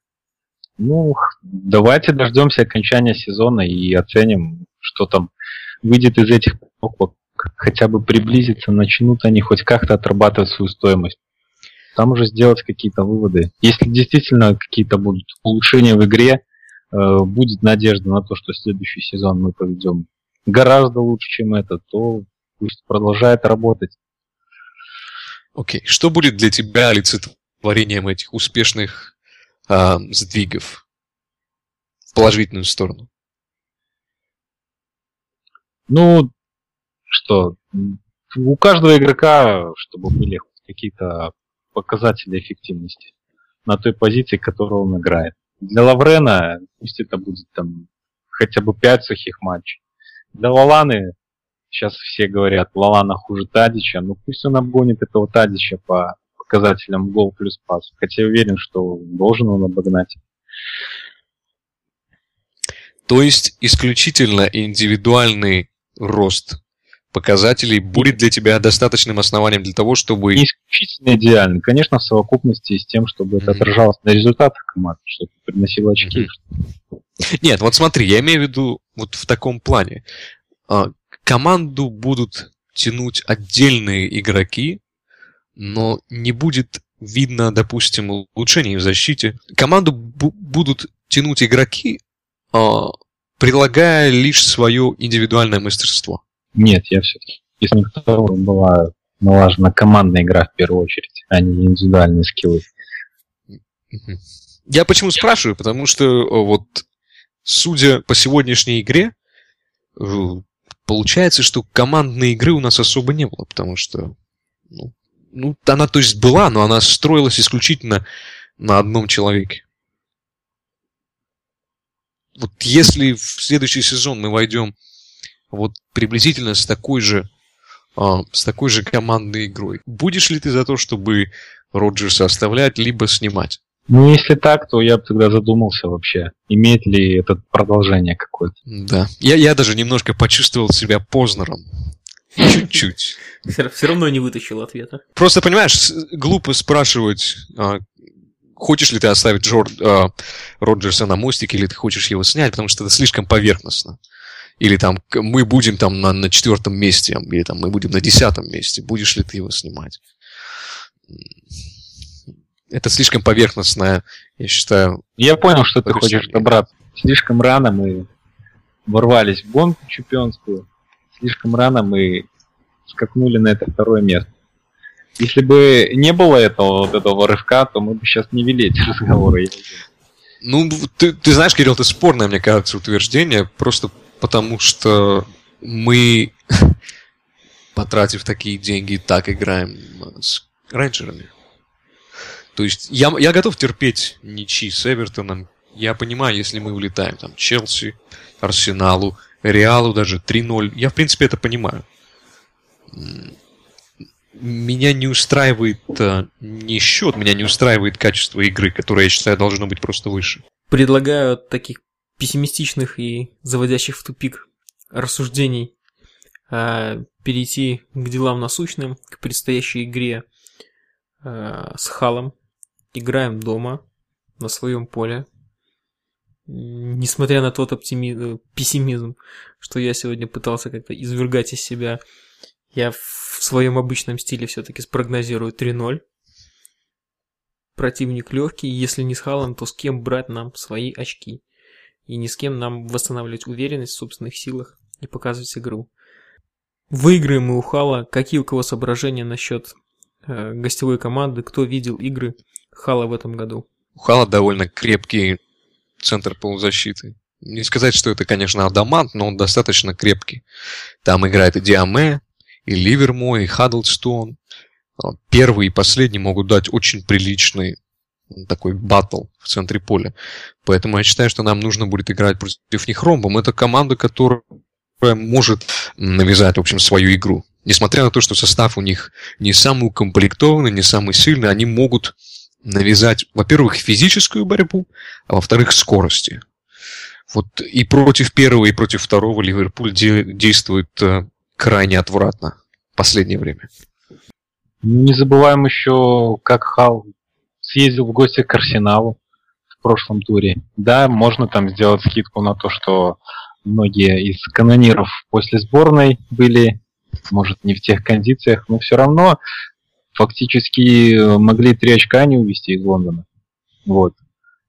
Ну, давайте дождемся окончания сезона и оценим, что там выйдет из этих покупок. Хотя бы приблизиться, начнут они хоть как-то отрабатывать свою стоимость. Там уже сделать какие-то выводы. Если действительно какие-то будут улучшения в игре, э, будет надежда на то, что следующий сезон мы поведем гораздо лучше, чем этот, то пусть продолжает работать. Окей. Okay. Что будет для тебя олицетворением этих успешных э, сдвигов в положительную сторону? Ну, что, у каждого игрока, чтобы были какие-то показатели эффективности на той позиции, которую он играет. Для Лаврена пусть это будет там хотя бы 5 сухих матчей. Для Лаланы, сейчас все говорят, Лалана хуже Тадича, ну пусть он обгонит этого Тадича по показателям гол плюс пас. Хотя я уверен, что должен он обогнать. То есть исключительно индивидуальный рост показателей будет для тебя достаточным основанием для того, чтобы... Не исключительно идеальный. Конечно, в совокупности с тем, чтобы mm-hmm. это отражалось на результатах команды, чтобы приносило очки. Mm-hmm. Нет, вот смотри, я имею в виду вот в таком плане. А, команду будут тянуть отдельные игроки, но не будет видно, допустим, улучшений в защите. Команду будут тянуть игроки, а, предлагая лишь свое индивидуальное мастерство. Нет, я все-таки из них была налажена командная игра в первую очередь, а не индивидуальные скиллы. Я почему спрашиваю? Потому что вот судя по сегодняшней игре, э, получается, что командной игры у нас особо не было, потому что ну, ну, она то есть была, но она строилась исключительно на одном человеке. Вот если в следующий сезон мы войдем вот приблизительно с такой же а, с такой же командной игрой, будешь ли ты за то, чтобы Роджерса оставлять, либо снимать? Ну, если так, то я бы тогда задумался вообще, имеет ли это продолжение какое-то. Да. Я, я даже немножко почувствовал себя Познером. Чуть-чуть. Все равно не вытащил ответа. Просто, понимаешь, глупо спрашивать, а, хочешь ли ты оставить Джор, а, Роджерса на мостике, или ты хочешь его снять, потому что это слишком поверхностно. Или там мы будем там на, на четвертом месте, или там мы будем на десятом месте. Будешь ли ты его снимать? это слишком поверхностное, я считаю. Я понял, что ты хочешь добраться. Слишком рано мы ворвались в гонку чемпионскую, слишком рано мы скакнули на это второе место. Если бы не было этого вот этого рывка, то мы бы сейчас не вели эти разговоры. Ну, ты, ты знаешь, Кирилл, это спорное, мне кажется, утверждение, просто потому что мы, потратив такие деньги, так играем с рейнджерами. То есть я, я готов терпеть ничьи с Эвертоном. Я понимаю, если мы улетаем там Челси, Арсеналу, Реалу даже 3-0. Я, в принципе, это понимаю. Меня не устраивает а, не счет, меня не устраивает качество игры, которое, я считаю, должно быть просто выше. Предлагаю таких пессимистичных и заводящих в тупик рассуждений а, перейти к делам насущным, к предстоящей игре а, с Халом. Играем дома, на своем поле. Несмотря на тот оптимизм, пессимизм, что я сегодня пытался как-то извергать из себя, я в своем обычном стиле все-таки спрогнозирую 3-0. Противник легкий, если не с Халом, то с кем брать нам свои очки. И ни с кем нам восстанавливать уверенность в собственных силах и показывать игру. Выиграем мы у Хала. Какие у кого соображения насчет э, гостевой команды? Кто видел игры Хала в этом году? У Хала довольно крепкий центр полузащиты. Не сказать, что это, конечно, адамант, но он достаточно крепкий. Там играет и Диаме, и Ливермо, и Хаддлстон. Первый и последний могут дать очень приличный такой батл в центре поля. Поэтому я считаю, что нам нужно будет играть против них ромбом. Это команда, которая может навязать, в общем, свою игру. Несмотря на то, что состав у них не самый укомплектованный, не самый сильный, они могут навязать, во-первых, физическую борьбу, а во-вторых, скорости. Вот и против первого, и против второго Ливерпуль де- действует э, крайне отвратно в последнее время. Не забываем еще, как Хал съездил в гости к Арсеналу в прошлом туре. Да, можно там сделать скидку на то, что многие из канониров после сборной были, может, не в тех кондициях, но все равно фактически могли три очка не увезти из Лондона. Вот.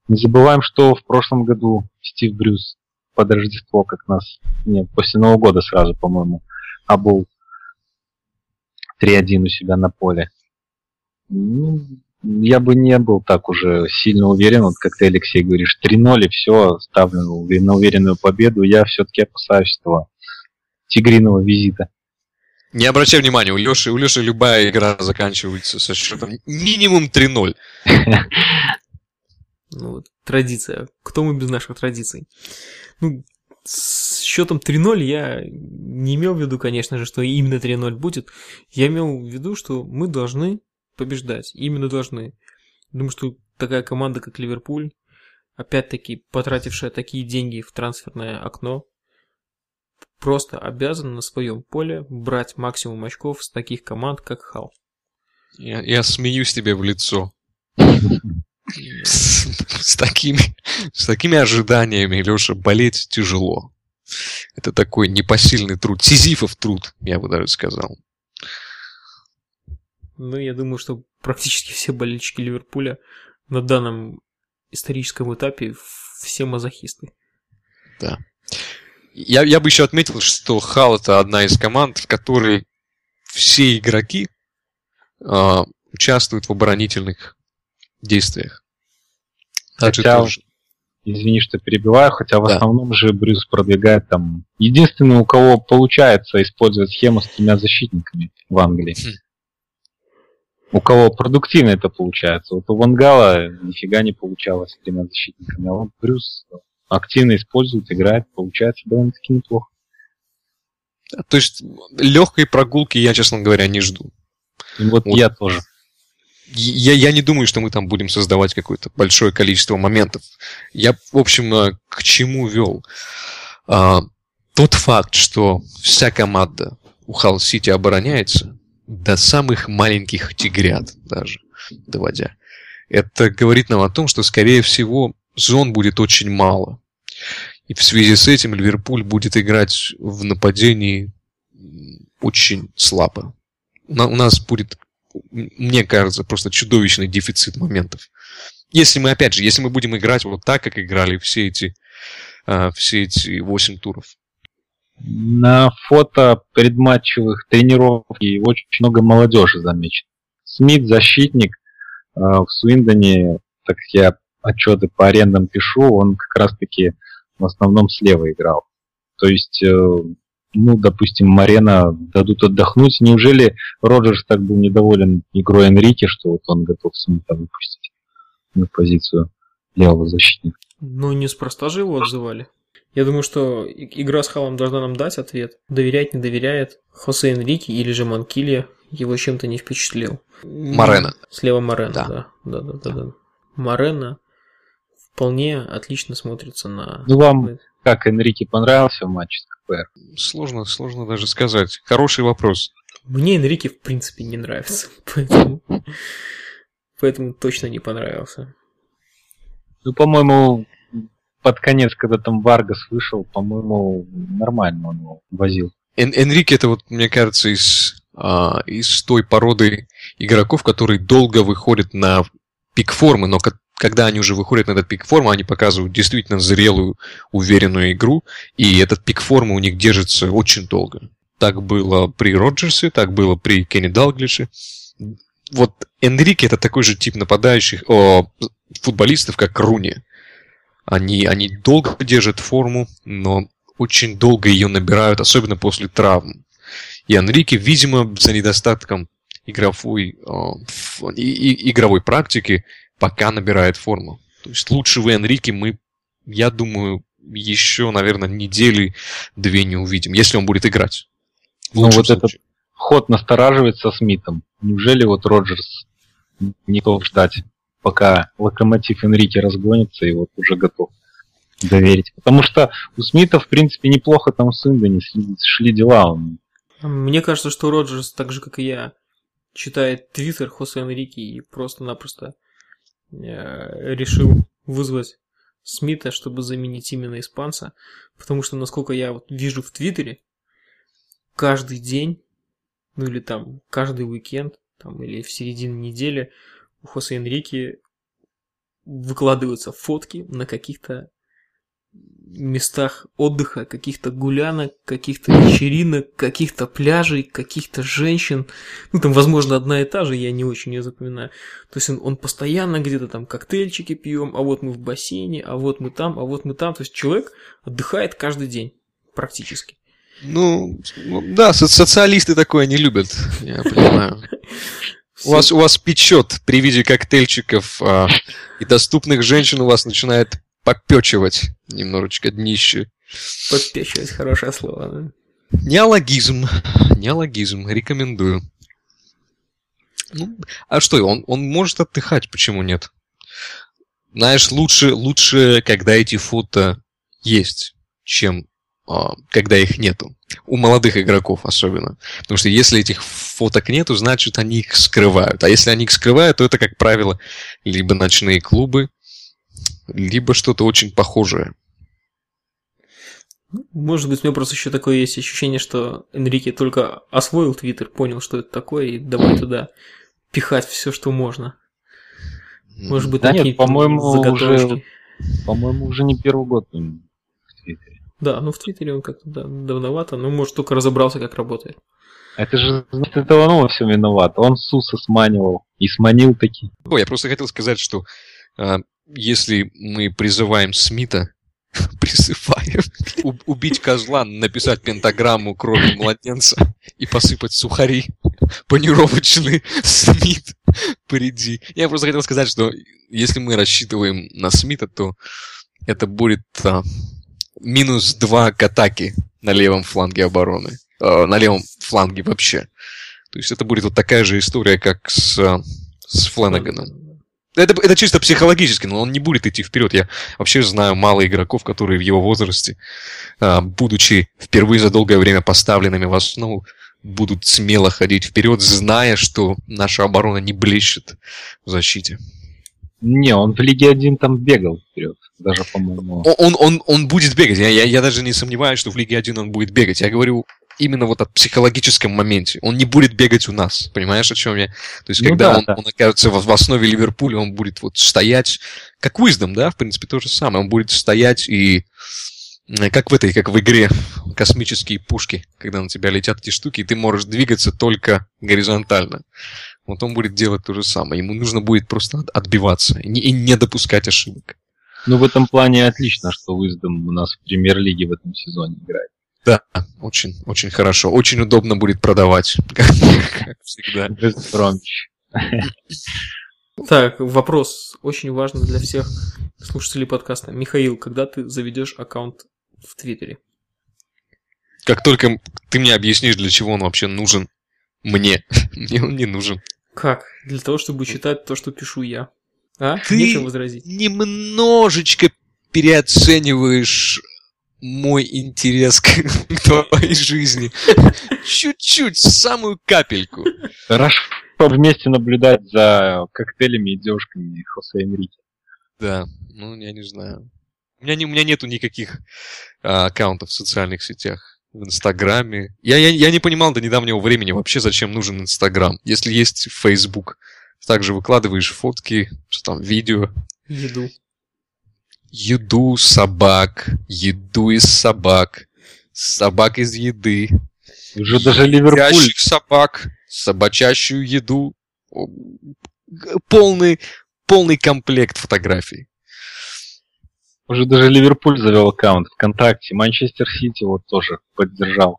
Не забываем, что в прошлом году Стив Брюс под Рождество, как нас, нет, после Нового года сразу, по-моему, обул 3-1 у себя на поле. Ну, я бы не был так уже сильно уверен, вот как ты, Алексей, говоришь, 3-0 и все, ставлю на уверенную победу. Я все-таки опасаюсь этого тигриного визита. Не обращай внимания, у Леши, у Леши любая игра заканчивается со счетом минимум 3-0. Ну, вот, традиция. Кто мы без наших традиций? Ну, с счетом 3-0 я не имел в виду, конечно же, что именно 3-0 будет. Я имел в виду, что мы должны побеждать. Именно должны. Думаю, что такая команда, как Ливерпуль, опять-таки потратившая такие деньги в трансферное окно, просто обязана на своем поле брать максимум очков с таких команд, как Хал. Я, я смеюсь тебе в лицо. С, такими, с такими ожиданиями, Леша, болеть тяжело. Это такой непосильный труд. Сизифов труд, я бы даже сказал. Ну, я думаю, что практически все болельщики Ливерпуля на данном историческом этапе все мазохисты. Да. Я, я бы еще отметил, что Хал это одна из команд, в которой все игроки э, участвуют в оборонительных действиях. Хотя, тоже... извини, что перебиваю, хотя в да. основном же Брюс продвигает там... Единственный, у кого получается использовать схему с тремя защитниками в Англии. Хм. У кого продуктивно это получается. Вот у Вангала нифига не получалось с тремя защитниками, а вот Брюс активно использует, играет, получается довольно-таки неплохо. То есть легкой прогулки я, честно говоря, не жду. Вот, вот. я тоже. Я, я не думаю, что мы там будем создавать какое-то большое количество моментов. Я, в общем, э, к чему вел? А, тот факт, что вся команда у Халл Сити обороняется, до самых маленьких тигрят даже доводя. Это говорит нам о том, что, скорее всего, зон будет очень мало. И в связи с этим Ливерпуль будет играть в нападении очень слабо. У нас будет, мне кажется, просто чудовищный дефицит моментов. Если мы, опять же, если мы будем играть вот так, как играли все эти, а, все эти 8 туров. На фото предматчевых тренировок очень много молодежи замечено. Смит, защитник, а, в Суиндоне, так я отчеты по арендам пишу, он как раз-таки в основном слева играл. То есть, э, ну, допустим, Марена дадут отдохнуть. Неужели Роджерс так был недоволен игрой Энрике, что вот он готов Смита выпустить на позицию левого защитника? Ну, неспроста же его отзывали. Я думаю, что игра с Халом должна нам дать ответ. Доверяет, не доверяет. Хосе Энрике или же Манкилья его чем-то не впечатлил. Марена. Слева Марена, да. Да, да, да, да. да. Марена вполне отлично смотрится на... Ну, вам как Энрике понравился в матче с ЛФР? Сложно, сложно даже сказать. Хороший вопрос. Мне Энрике в принципе не нравится, поэтому, поэтому точно не понравился. Ну, по-моему, под конец, когда там Варгас вышел, по-моему, нормально он его возил. Эн Энрике это вот, мне кажется, из, а, из той породы игроков, которые долго выходят на пик формы, но когда они уже выходят на этот пик формы, они показывают действительно зрелую, уверенную игру, и этот пик формы у них держится очень долго. Так было при Роджерсе, так было при Кенни Далглише. Вот Энрике это такой же тип нападающих, о, футболистов, как Руни. Они, они долго держат форму, но очень долго ее набирают, особенно после травм. И Энрике, видимо, за недостатком игровой, э, и, и, игровой практики пока набирает форму. То есть лучшего Энрике мы, я думаю, еще, наверное, недели две не увидим, если он будет играть. Ну вот случае. этот ход настораживает со Смитом. Неужели вот Роджерс не готов ждать, пока локомотив Энрике разгонится и вот уже готов доверить? Потому что у Смита, в принципе, неплохо там с Индони шли дела. Мне кажется, что Роджерс, так же, как и я, читает твиттер Хосе Энрике и просто-напросто э, решил вызвать Смита, чтобы заменить именно испанца. Потому что, насколько я вот вижу в Твиттере, каждый день, ну или там каждый уикенд, там, или в середине недели у Хосе Энрике выкладываются фотки на каких-то местах отдыха, каких-то гулянок, каких-то вечеринок, каких-то пляжей, каких-то женщин. Ну, там, возможно, одна и та же, я не очень ее запоминаю. То есть он, он постоянно где-то там коктейльчики пьем, а вот мы в бассейне, а вот мы там, а вот мы там. То есть человек отдыхает каждый день практически. Ну, да, социалисты такое не любят, я понимаю. У вас, у вас печет при виде коктейльчиков а, и доступных женщин у вас начинает попечивать немножечко днище. Попечивать хорошее слово, да? Неологизм. Неологизм. Рекомендую. Ну, а что, он, он может отдыхать, почему нет? Знаешь, лучше, лучше, когда эти фото есть, чем когда их нету. У молодых игроков особенно. Потому что если этих фоток нету, значит они их скрывают. А если они их скрывают, то это, как правило, либо ночные клубы, либо что-то очень похожее. Может быть, у меня просто еще такое есть ощущение, что Энрике только освоил Твиттер, понял, что это такое, и давай туда пихать все, что можно. Может быть, да нет, по-моему, уже, по-моему, уже не первый год да, ну в Твиттере он как-то да, давновато, но может только разобрался, как работает. Это же значит, это он во всем виноват. Он Суса сманивал и сманил таки. Ой, я просто хотел сказать, что э, если мы призываем Смита, призываем убить козла, написать пентаграмму крови младенца и посыпать сухари панировочный Смит, приди. Я просто хотел сказать, что если мы рассчитываем на Смита, то это будет а, минус 2 к атаке на левом фланге обороны. Э, на левом фланге вообще. То есть это будет вот такая же история, как с, с Фленаганом. Это, это чисто психологически, но он не будет идти вперед. Я вообще знаю мало игроков, которые в его возрасте, э, будучи впервые за долгое время поставленными в основу, будут смело ходить вперед, зная, что наша оборона не блещет в защите. Не, он в Лиге 1 там бегал вперед, даже, по-моему. Он, он, он будет бегать. Я, я, я даже не сомневаюсь, что в Лиге 1 он будет бегать. Я говорю именно вот о психологическом моменте. Он не будет бегать у нас. Понимаешь, о чем я? То есть, ну, когда да, он, да. он окажется в, в основе Ливерпуля, он будет вот стоять, как Уиздом, да, в принципе, то же самое. Он будет стоять и как в этой, как в игре космические пушки, когда на тебя летят эти штуки, и ты можешь двигаться только горизонтально. Вот он будет делать то же самое. Ему нужно будет просто отбиваться и не, допускать ошибок. Ну, в этом плане отлично, что Уиздом у нас в премьер-лиге в этом сезоне играет. Да, очень, очень хорошо. Очень удобно будет продавать, как, всегда. Так, вопрос очень важный для всех слушателей подкаста. Михаил, когда ты заведешь аккаунт в Твиттере? Как только ты мне объяснишь, для чего он вообще нужен мне, мне он не нужен. Как? Для того, чтобы читать то, что пишу я. А? Ты Нечем возразить. немножечко переоцениваешь мой интерес к твоей жизни. Чуть-чуть, самую капельку. Хорошо вместе наблюдать за коктейлями и девушками Хосе Энрике. Да, ну, я не знаю. У меня, не, у меня нету никаких а, аккаунтов в социальных сетях. В Инстаграме. Я, я, я не понимал до недавнего времени вообще, зачем нужен Инстаграм. Если есть Facebook, также выкладываешь фотки, что там, видео. Еду. Еду собак, еду из собак, собак из еды. Уже даже Ливерпуль... Собак, собачащую еду. Полный, полный комплект фотографий. Уже даже Ливерпуль завел аккаунт ВКонтакте. Манчестер Сити вот тоже поддержал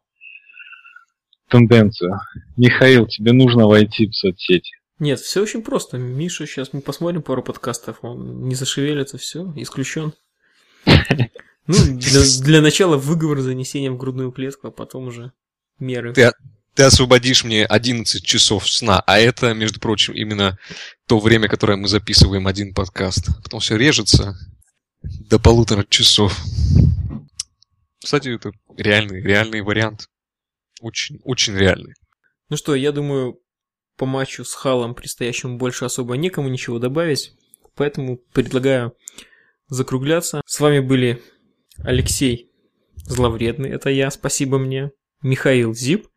тенденцию. Михаил, тебе нужно войти в соцсети. Нет, все очень просто. Миша, сейчас мы посмотрим пару подкастов. Он не зашевелится, все, исключен. Ну, для, для начала выговор с занесением в грудную клетку, а потом уже меры. Ты, ты освободишь мне 11 часов сна, а это, между прочим, именно то время, которое мы записываем один подкаст. Потом все режется до полутора часов. Кстати, это реальный, реальный вариант. Очень, очень реальный. Ну что, я думаю, по матчу с Халом предстоящему больше особо некому ничего добавить, поэтому предлагаю закругляться. С вами были Алексей Зловредный, это я, спасибо мне, Михаил Зип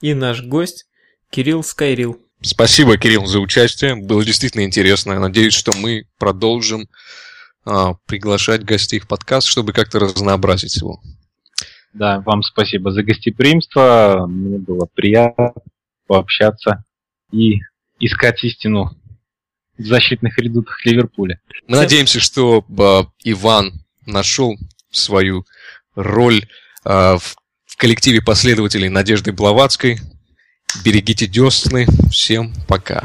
и наш гость Кирилл Скайрил. Спасибо, Кирилл, за участие. Было действительно интересно. Надеюсь, что мы продолжим а, приглашать гостей в подкаст, чтобы как-то разнообразить его. Да, вам спасибо за гостеприимство. Мне было приятно пообщаться и искать истину в защитных редутах Ливерпуля. Мы надеемся, что а, Иван нашел свою роль а, в, в коллективе последователей Надежды Блаватской. Берегите десны. Всем пока.